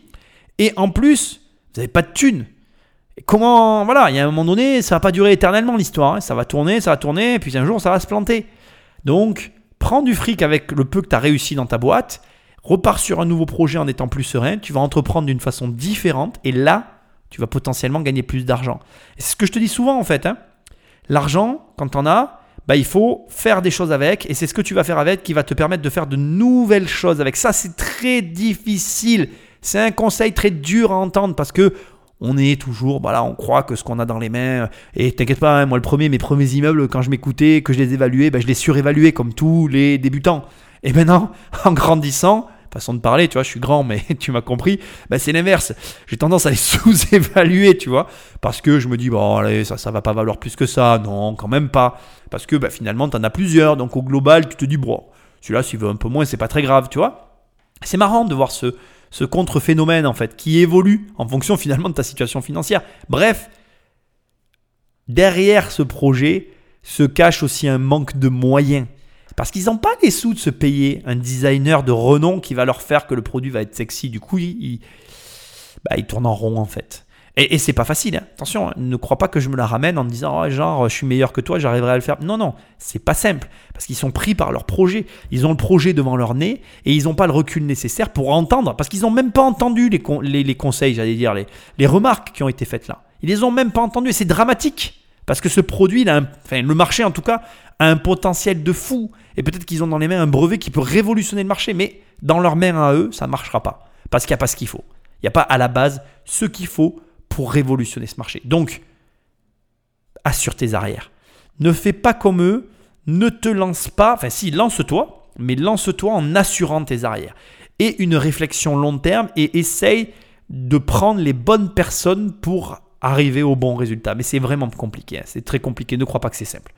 Speaker 2: Et en plus, vous n'avez pas de thunes. Et comment, voilà, il y a un moment donné, ça va pas durer éternellement l'histoire. hein. Ça va tourner, ça va tourner, et puis un jour, ça va se planter. Donc, prends du fric avec le peu que tu as réussi dans ta boîte, repars sur un nouveau projet en étant plus serein, tu vas entreprendre d'une façon différente, et là, tu vas potentiellement gagner plus d'argent. C'est ce que je te dis souvent en fait. hein. L'argent, quand on as, bah, il faut faire des choses avec, et c'est ce que tu vas faire avec qui va te permettre de faire de nouvelles choses avec. Ça, c'est très difficile. C'est un conseil très dur à entendre parce que on est toujours, voilà, on croit que ce qu'on a dans les mains, et t'inquiète pas, hein, moi le premier, mes premiers immeubles, quand je m'écoutais, que je les évaluais, bah, je les surévaluais comme tous les débutants. Et maintenant, en grandissant, façon de parler, tu vois, je suis grand, mais tu m'as compris, bah, c'est l'inverse. J'ai tendance à les sous-évaluer, tu vois, parce que je me dis, bon, allez, ça, ça va pas valoir plus que ça. Non, quand même pas. Parce que bah, finalement, tu en as plusieurs, donc au global, tu te dis, bon, celui-là, s'il veut un peu moins, c'est pas très grave, tu vois. C'est marrant de voir ce, ce contre-phénomène, en fait, qui évolue en fonction finalement de ta situation financière. Bref, derrière ce projet se cache aussi un manque de moyens. Parce qu'ils n'ont pas les sous de se payer un designer de renom qui va leur faire que le produit va être sexy. Du coup, ils, bah, ils tournent en rond en fait. Et, c'est pas facile. hein. Attention, hein, ne crois pas que je me la ramène en me disant oh, genre je suis meilleur que toi, j'arriverai à le faire. Non, non, c'est pas simple. Parce qu'ils sont pris par leur projet. Ils ont le projet devant leur nez et ils n'ont pas le recul nécessaire pour entendre. Parce qu'ils n'ont même pas entendu les, con- les, les conseils, j'allais dire, les, remarques qui ont été faites là. Ils les ont même pas entendues c'est dramatique. Parce que ce produit, le marché en tout cas, a un potentiel de fou. Et peut-être qu'ils ont dans les mains un brevet qui peut révolutionner le marché, mais dans leurs mains à eux, ça ne marchera pas. Parce qu'il n'y a pas ce qu'il faut. Il n'y a pas à la base ce qu'il faut pour révolutionner ce marché. Donc, assure tes arrières. Ne fais pas comme eux, ne te lance pas, enfin si, lance-toi, mais lance-toi en assurant tes arrières. Et une réflexion long terme et essaye de prendre les bonnes personnes pour arriver au bon résultat. Mais c'est vraiment compliqué, hein. c'est très compliqué, ne crois pas que c'est simple.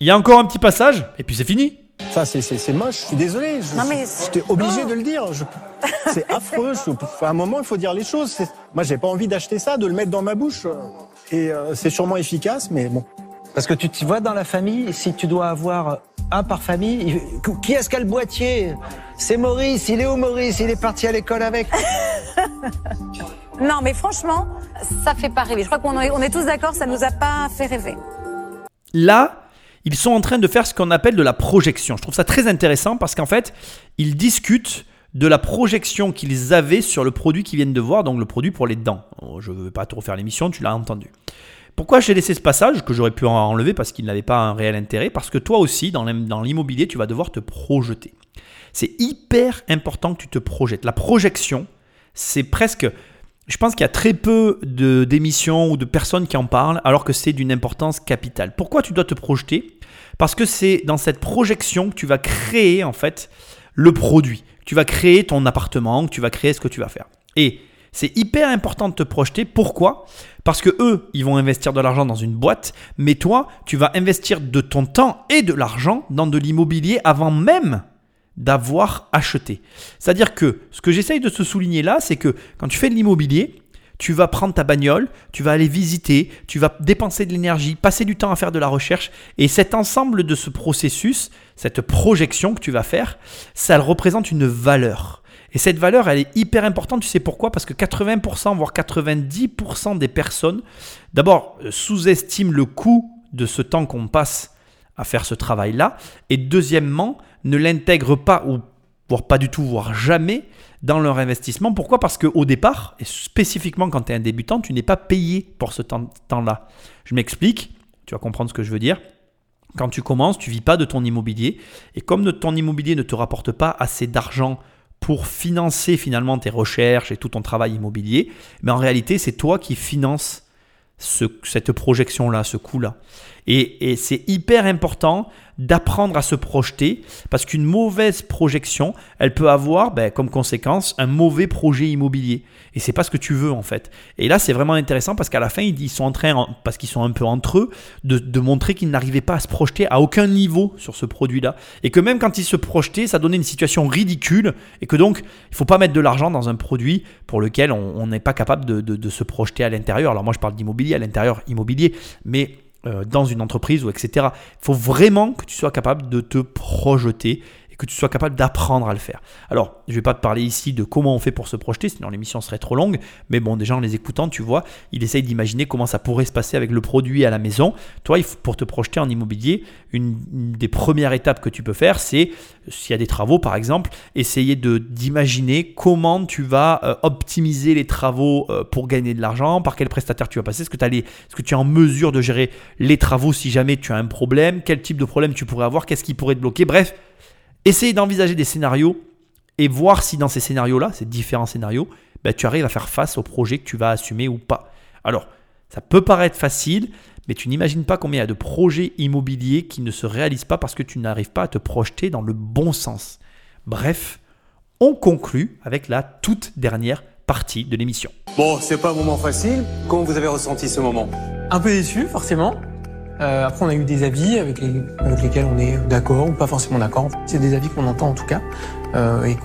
Speaker 2: Il y a encore un petit passage, et puis c'est fini.
Speaker 9: Ça, c'est- moche. Je suis désolé. Je,
Speaker 7: Non, mais-
Speaker 9: J'étais obligé de le dire. Je- C'est affreux. Je- à un moment, il faut dire les choses. Moi, j'ai pas envie d'acheter ça, de le mettre dans ma bouche. Et euh, c'est sûrement efficace, mais bon.
Speaker 5: Parce que tu te vois dans la famille, si tu dois avoir un par famille, il- qui est-ce qui a le boîtier? C'est Maurice, il est où Maurice? Il est parti à l'école avec.
Speaker 7: Non, mais franchement, ça fait pas rêver. Je crois qu'on est, on est tous d'accord, ça nous a pas fait rêver.
Speaker 2: Là, ils sont en train de faire ce qu'on appelle de la projection. Je trouve ça très intéressant parce qu'en fait, ils discutent de la projection qu'ils avaient sur le produit qu'ils viennent de voir, donc le produit pour les dents. Oh, Je ne veux pas te refaire l'émission, tu l'as entendu. Pourquoi j'ai laissé ce passage que j'aurais pu en enlever parce qu'il n'avait pas un réel intérêt? Parce que toi aussi, dans l'im- dans l'immobilier, tu vas devoir te projeter. C'est hyper important que tu te projettes. La projection, c'est presque... Je pense qu'il y a très peu d'émissions ou de personnes qui en parlent alors que c'est d'une importance capitale. Pourquoi tu dois te projeter? Parce que c'est dans cette projection que tu vas créer en fait le produit. Tu vas créer ton appartement, tu vas créer ce que tu vas faire. Et c'est hyper important de te projeter. Pourquoi? Parce que eux, ils vont investir de l'argent dans une boîte, mais toi, tu vas investir de ton temps et de l'argent dans de l'immobilier avant même d'avoir acheté. C'est-à-dire que ce que j'essaye de te souligner là, c'est que quand tu fais de l'immobilier, tu vas prendre ta bagnole, tu vas aller visiter, tu vas dépenser de l'énergie, passer du temps à faire de la recherche, et cet ensemble de ce processus, cette projection que tu vas faire, ça représente une valeur. Et cette valeur, elle est hyper importante, tu sais pourquoi? Parce que 80%, voire 90% des personnes, d'abord, euh, sous-estiment le coût de ce temps qu'on passe à faire ce travail-là, et deuxièmement, ne l'intègrent pas, ou voire pas du tout, voire jamais, dans leur investissement. Pourquoi? Parce qu'au départ, et spécifiquement quand tu es un débutant, tu n'es pas payé pour ce temps- temps-là. Je m'explique, tu vas comprendre ce que je veux dire. Quand tu commences, tu vis pas de ton immobilier. Et comme ton immobilier ne te rapporte pas assez d'argent pour financer finalement tes recherches et tout ton travail immobilier, mais en réalité, c'est toi qui finances cette projection-là, ce coût-là. Et, c'est hyper important d'apprendre à se projeter parce qu'une mauvaise projection, elle peut avoir ben, comme conséquence un mauvais projet immobilier. Et c'est pas ce que tu veux en fait. Et là, c'est vraiment intéressant parce qu'à la fin, ils sont en train, parce qu'ils sont un peu entre eux, de, montrer qu'ils n'arrivaient pas à se projeter à aucun niveau sur ce produit-là. Et que même quand ils se projetaient, ça donnait une situation ridicule. Et que donc, il faut pas mettre de l'argent dans un produit pour lequel on n'est pas capable de, de se projeter à l'intérieur. Alors moi, je parle d'immobilier, à l'intérieur immobilier. Mais dans une entreprise ou etc. Il faut vraiment que tu sois capable de te projeter que tu sois capable d'apprendre à le faire. Alors, je ne vais pas te parler ici de comment on fait pour se projeter, sinon l'émission serait trop longue, mais bon, déjà en les écoutant, tu vois, il essaye d'imaginer comment ça pourrait se passer avec le produit à la maison. Toi, pour te projeter en immobilier, une, des premières étapes que tu peux faire, c'est, s'il y a des travaux par exemple, essayer d'imaginer comment tu vas euh, optimiser les travaux euh, pour gagner de l'argent, par quel prestataire tu vas passer, est-ce que, que tu es en mesure de gérer les travaux si jamais tu as un problème, quel type de problème tu pourrais avoir, qu'est-ce qui pourrait te bloquer, bref Essayez d'envisager des scénarios et voir si dans ces scénarios-là, ces différents scénarios, bah, tu arrives à faire face au projet que tu vas assumer ou pas. Alors, ça peut paraître facile, mais tu n'imagines pas combien il y a de projets immobiliers qui ne se réalisent pas parce que tu n'arrives pas à te projeter dans le bon sens. Bref, on conclut avec la toute dernière partie de l'émission.
Speaker 10: Bon, c'est pas un moment facile. Comment vous avez ressenti ce moment?
Speaker 4: Un peu déçu, forcément. Euh, après, on a eu des avis avec, lesquels on est d'accord ou pas forcément d'accord. C'est des avis qu'on entend en tout cas euh, et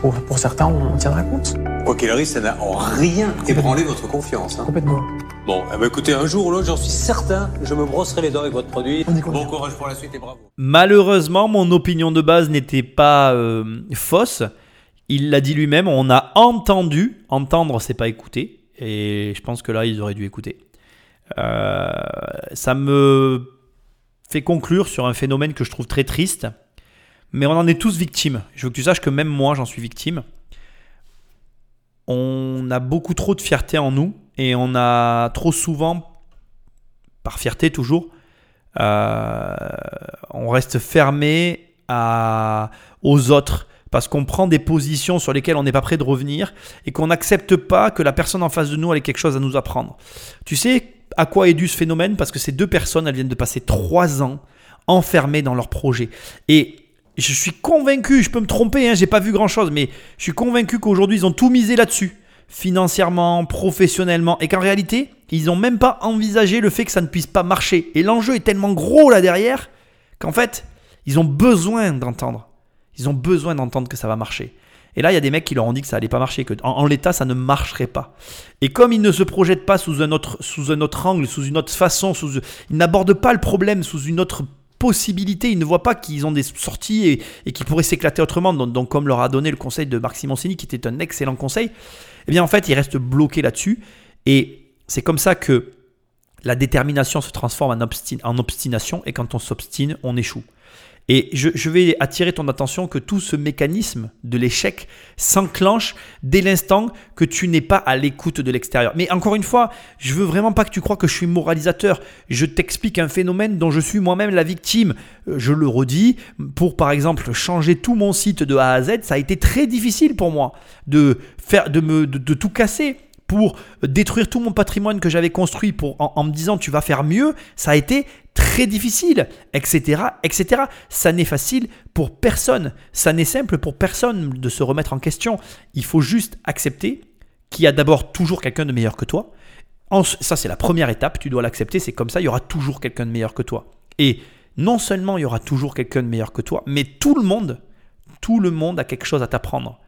Speaker 4: pour, pour, certains, on tiendra compte.
Speaker 10: Quoi qu'il arrive, ça n'a en rien ébranlé votre confiance. Hein.
Speaker 4: Complètement.
Speaker 10: Bon, eh ben, écoutez, un jour ou l'autre, j'en suis certain, je me brosserai les dents avec votre produit. Bon courage pour la suite et bravo.
Speaker 2: Malheureusement, mon opinion de base n'était pas euh, fausse. Il l'a dit lui-même, on a entendu. Entendre, c'est pas écouter. Et je pense que là, ils auraient dû écouter. Euh, ça me fait conclure sur un phénomène que je trouve très triste, mais on en est tous victimes. Je veux que tu saches que même moi, j'en suis victime. On a beaucoup trop de fierté en nous et on a trop souvent, par fierté toujours, euh, on reste fermé aux autres parce qu'on prend des positions sur lesquelles on n'est pas prêt de revenir et qu'on n'accepte pas que la personne en face de nous ait quelque chose à nous apprendre. Tu sais, à quoi est dû ce phénomène? Parce que ces deux personnes, elles viennent de passer trois ans enfermées dans leur projet. Et je suis convaincu, je peux me tromper, hein, j'ai pas vu grand chose, mais je suis convaincu qu'aujourd'hui ils ont tout misé là-dessus, financièrement, professionnellement, et qu'en réalité, ils n'ont même pas envisagé le fait que ça ne puisse pas marcher. Et l'enjeu est tellement gros là derrière qu'en fait, ils ont besoin d'entendre. Ils ont besoin d'entendre que ça va marcher. Et là, il y a des mecs qui leur ont dit que ça allait pas marcher, que en, l'état, ça ne marcherait pas. Et comme ils ne se projettent pas sous un autre, sous un autre angle, sous une autre façon, sous, ils n'abordent pas le problème sous une autre possibilité, ils ne voient pas qu'ils ont des sorties et, qu'ils pourraient s'éclater autrement. Donc, comme leur a donné le conseil de Marc Simoncini, qui était un excellent conseil, eh bien en fait, ils restent bloqués là-dessus. Et c'est comme ça que la détermination se transforme en obstination, et quand on s'obstine, on échoue. Et je, vais attirer ton attention que tout ce mécanisme de l'échec s'enclenche dès l'instant que tu n'es pas à l'écoute de l'extérieur. Mais encore une fois, je veux vraiment pas que tu crois que je suis moralisateur. Je t'explique un phénomène dont je suis moi-même la victime. Euh, je le redis, pour par exemple changer tout mon site de A à Z, ça a été très difficile pour moi de faire, de me, de tout casser pour détruire tout mon patrimoine que j'avais construit pour, en, me disant tu vas faire mieux, ça a été très difficile, etc., etc. Ça n'est facile pour personne. Ça n'est simple pour personne de se remettre en question. Il faut juste accepter qu'il y a d'abord toujours quelqu'un de meilleur que toi. Ça, c'est la première étape. Tu dois l'accepter. C'est comme ça. Il y aura toujours quelqu'un de meilleur que toi. Et non seulement il y aura toujours quelqu'un de meilleur que toi, mais tout le monde, tout le monde a quelque chose à t'apprendre.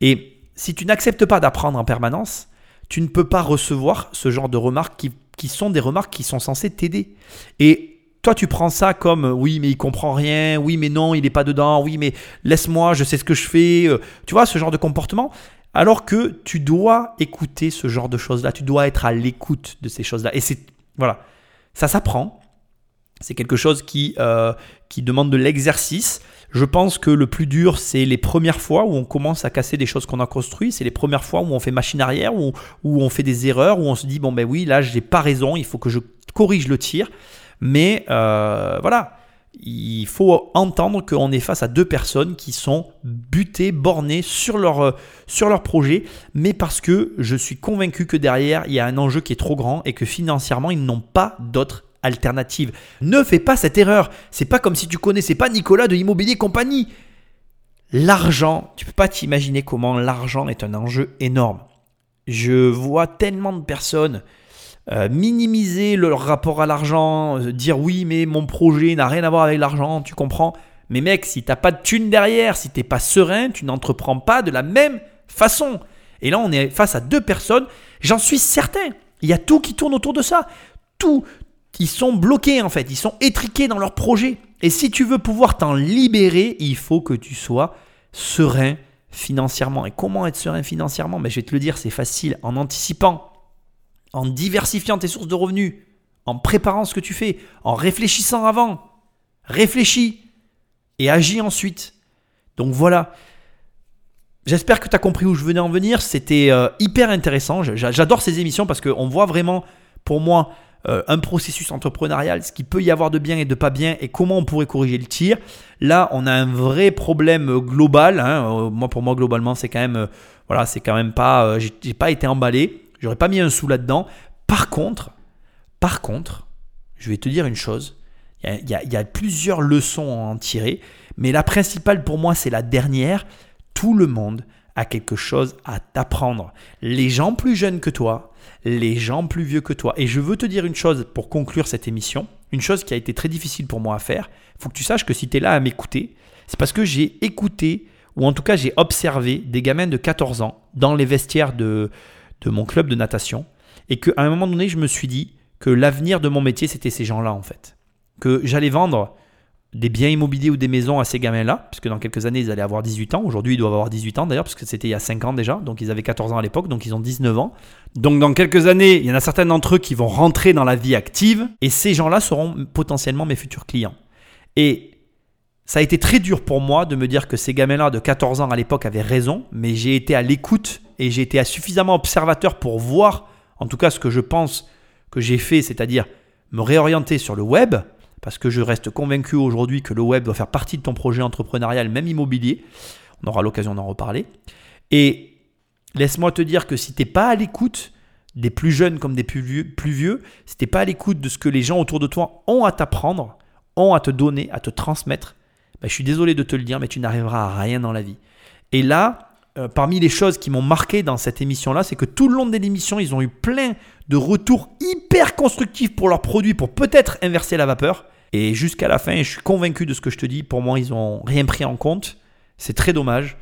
Speaker 2: Et si tu n'acceptes pas d'apprendre en permanence, tu ne peux pas recevoir ce genre de remarques qui, sont des remarques qui sont censées t'aider. Et toi, tu prends ça comme oui, mais il comprend rien, oui, mais non, il n'est pas dedans, oui, mais laisse-moi, je sais ce que je fais. Euh, tu vois, ce genre de comportement. Alors que tu dois écouter ce genre de choses-là, tu dois être à l'écoute de ces choses-là. Et c'est, voilà, ça s'apprend. C'est quelque chose qui, euh, qui demande de l'exercice. Je pense que le plus dur, c'est les premières fois où on commence à casser des choses qu'on a construites. C'est les premières fois où on fait machine arrière, où, où on fait des erreurs, où on se dit, bon ben oui, là, j'ai pas raison, il faut que je corrige le tir. Mais euh, voilà, il faut entendre qu'on est face à deux personnes qui sont butées, bornées sur leur, euh, sur leur projet, mais parce que je suis convaincu que derrière, il y a un enjeu qui est trop grand et que financièrement, ils n'ont pas d'autre alternative. Ne fais pas cette erreur. C'est pas comme si tu connaissais pas Nicolas de Immobilier Compagnie. L'argent, tu peux pas t'imaginer comment l'argent est un enjeu énorme. Je vois tellement de personnes euh, minimiser leur rapport à l'argent, euh, dire oui mais mon projet n'a rien à voir avec l'argent, tu comprends Mais mec, si t'as pas de thune derrière, si t'es pas serein, tu n'entreprends pas de la même façon. Et là, on est face à deux personnes, j'en suis certain. Il y a tout qui tourne autour de ça. Tout. Ils sont bloqués en fait, ils sont étriqués dans leur projet. Et si tu veux pouvoir t'en libérer, il faut que tu sois serein financièrement. Et comment être serein financièrement? Mais ben, Je vais te le dire, c'est facile en anticipant en diversifiant tes sources de revenus, en préparant ce que tu fais, en réfléchissant avant. Réfléchis et agis ensuite. Donc voilà. J'espère que tu as compris où je venais en venir. C'était euh, hyper intéressant. J'adore ces émissions parce qu'on voit vraiment, pour moi, euh, un processus entrepreneurial, ce qu'il peut y avoir de bien et de pas bien et comment on pourrait corriger le tir. Là, on a un vrai problème global. Hein. Euh, moi, pour moi, globalement, c'est quand même, voilà, c'est quand même pas, j'ai pas été emballé. J'aurais pas mis un sou là-dedans. Par contre, par contre, je vais te dire une chose. Il y, a, plusieurs leçons à en tirer, mais la principale pour moi, c'est la dernière. Tout le monde a quelque chose à t'apprendre. Les gens plus jeunes que toi, les gens plus vieux que toi. Et je veux te dire une chose pour conclure cette émission, une chose qui a été très difficile pour moi à faire. Il faut que tu saches que si tu es là à m'écouter, c'est parce que j'ai écouté, ou en tout cas j'ai observé des gamins de 14 ans dans les vestiaires de, de mon club de natation et qu'à un moment donné, je me suis dit que l'avenir de mon métier, c'était ces gens-là en fait. Que j'allais vendre des biens immobiliers ou des maisons à ces gamins-là, puisque dans quelques années, ils allaient avoir 18 ans. Aujourd'hui, ils doivent avoir 18 ans d'ailleurs, parce que c'était il y a 5 ans déjà. Donc, ils avaient 14 ans à l'époque, donc ils ont 19 ans. Donc, dans quelques années, il y en a certains d'entre eux qui vont rentrer dans la vie active, et ces gens-là seront potentiellement mes futurs clients. Et ça a été très dur pour moi de me dire que ces gamins-là de 14 ans à l'époque avaient raison, mais j'ai été à l'écoute et j'ai été suffisamment observateur pour voir, en tout cas ce que je pense que j'ai fait, c'est-à-dire me réorienter sur le web, parce que je reste convaincu aujourd'hui que le web doit faire partie de ton projet entrepreneurial, même immobilier. On aura l'occasion d'en reparler. Et laisse-moi te dire que si tu n'es pas à l'écoute des plus jeunes comme des plus vieux, plus vieux si tu n'es pas à l'écoute de ce que les gens autour de toi ont à t'apprendre, ont à te donner, à te transmettre, ben, je suis désolé de te le dire, mais tu n'arriveras à rien dans la vie. Et là, euh, parmi les choses qui m'ont marqué dans cette émission-là, c'est que tout le long de l'émission, ils ont eu plein de retours hyper constructifs pour leurs produits pour peut-être inverser la vapeur. Et jusqu'à la fin, je suis convaincu de ce que je te dis. Pour moi, ils n'ont rien pris en compte. C'est très dommage.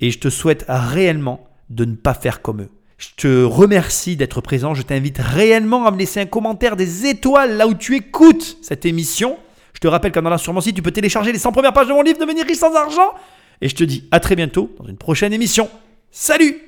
Speaker 2: Et je te souhaite réellement de ne pas faire comme eux. Je te remercie d'être présent. Je t'invite réellement à me laisser un commentaire des étoiles là où tu écoutes cette émission. Je te rappelle qu'en allant sur mon tu peux télécharger les 100 premières pages de mon livre Devenir riche sans argent. Et je te dis à très bientôt dans une prochaine émission. Salut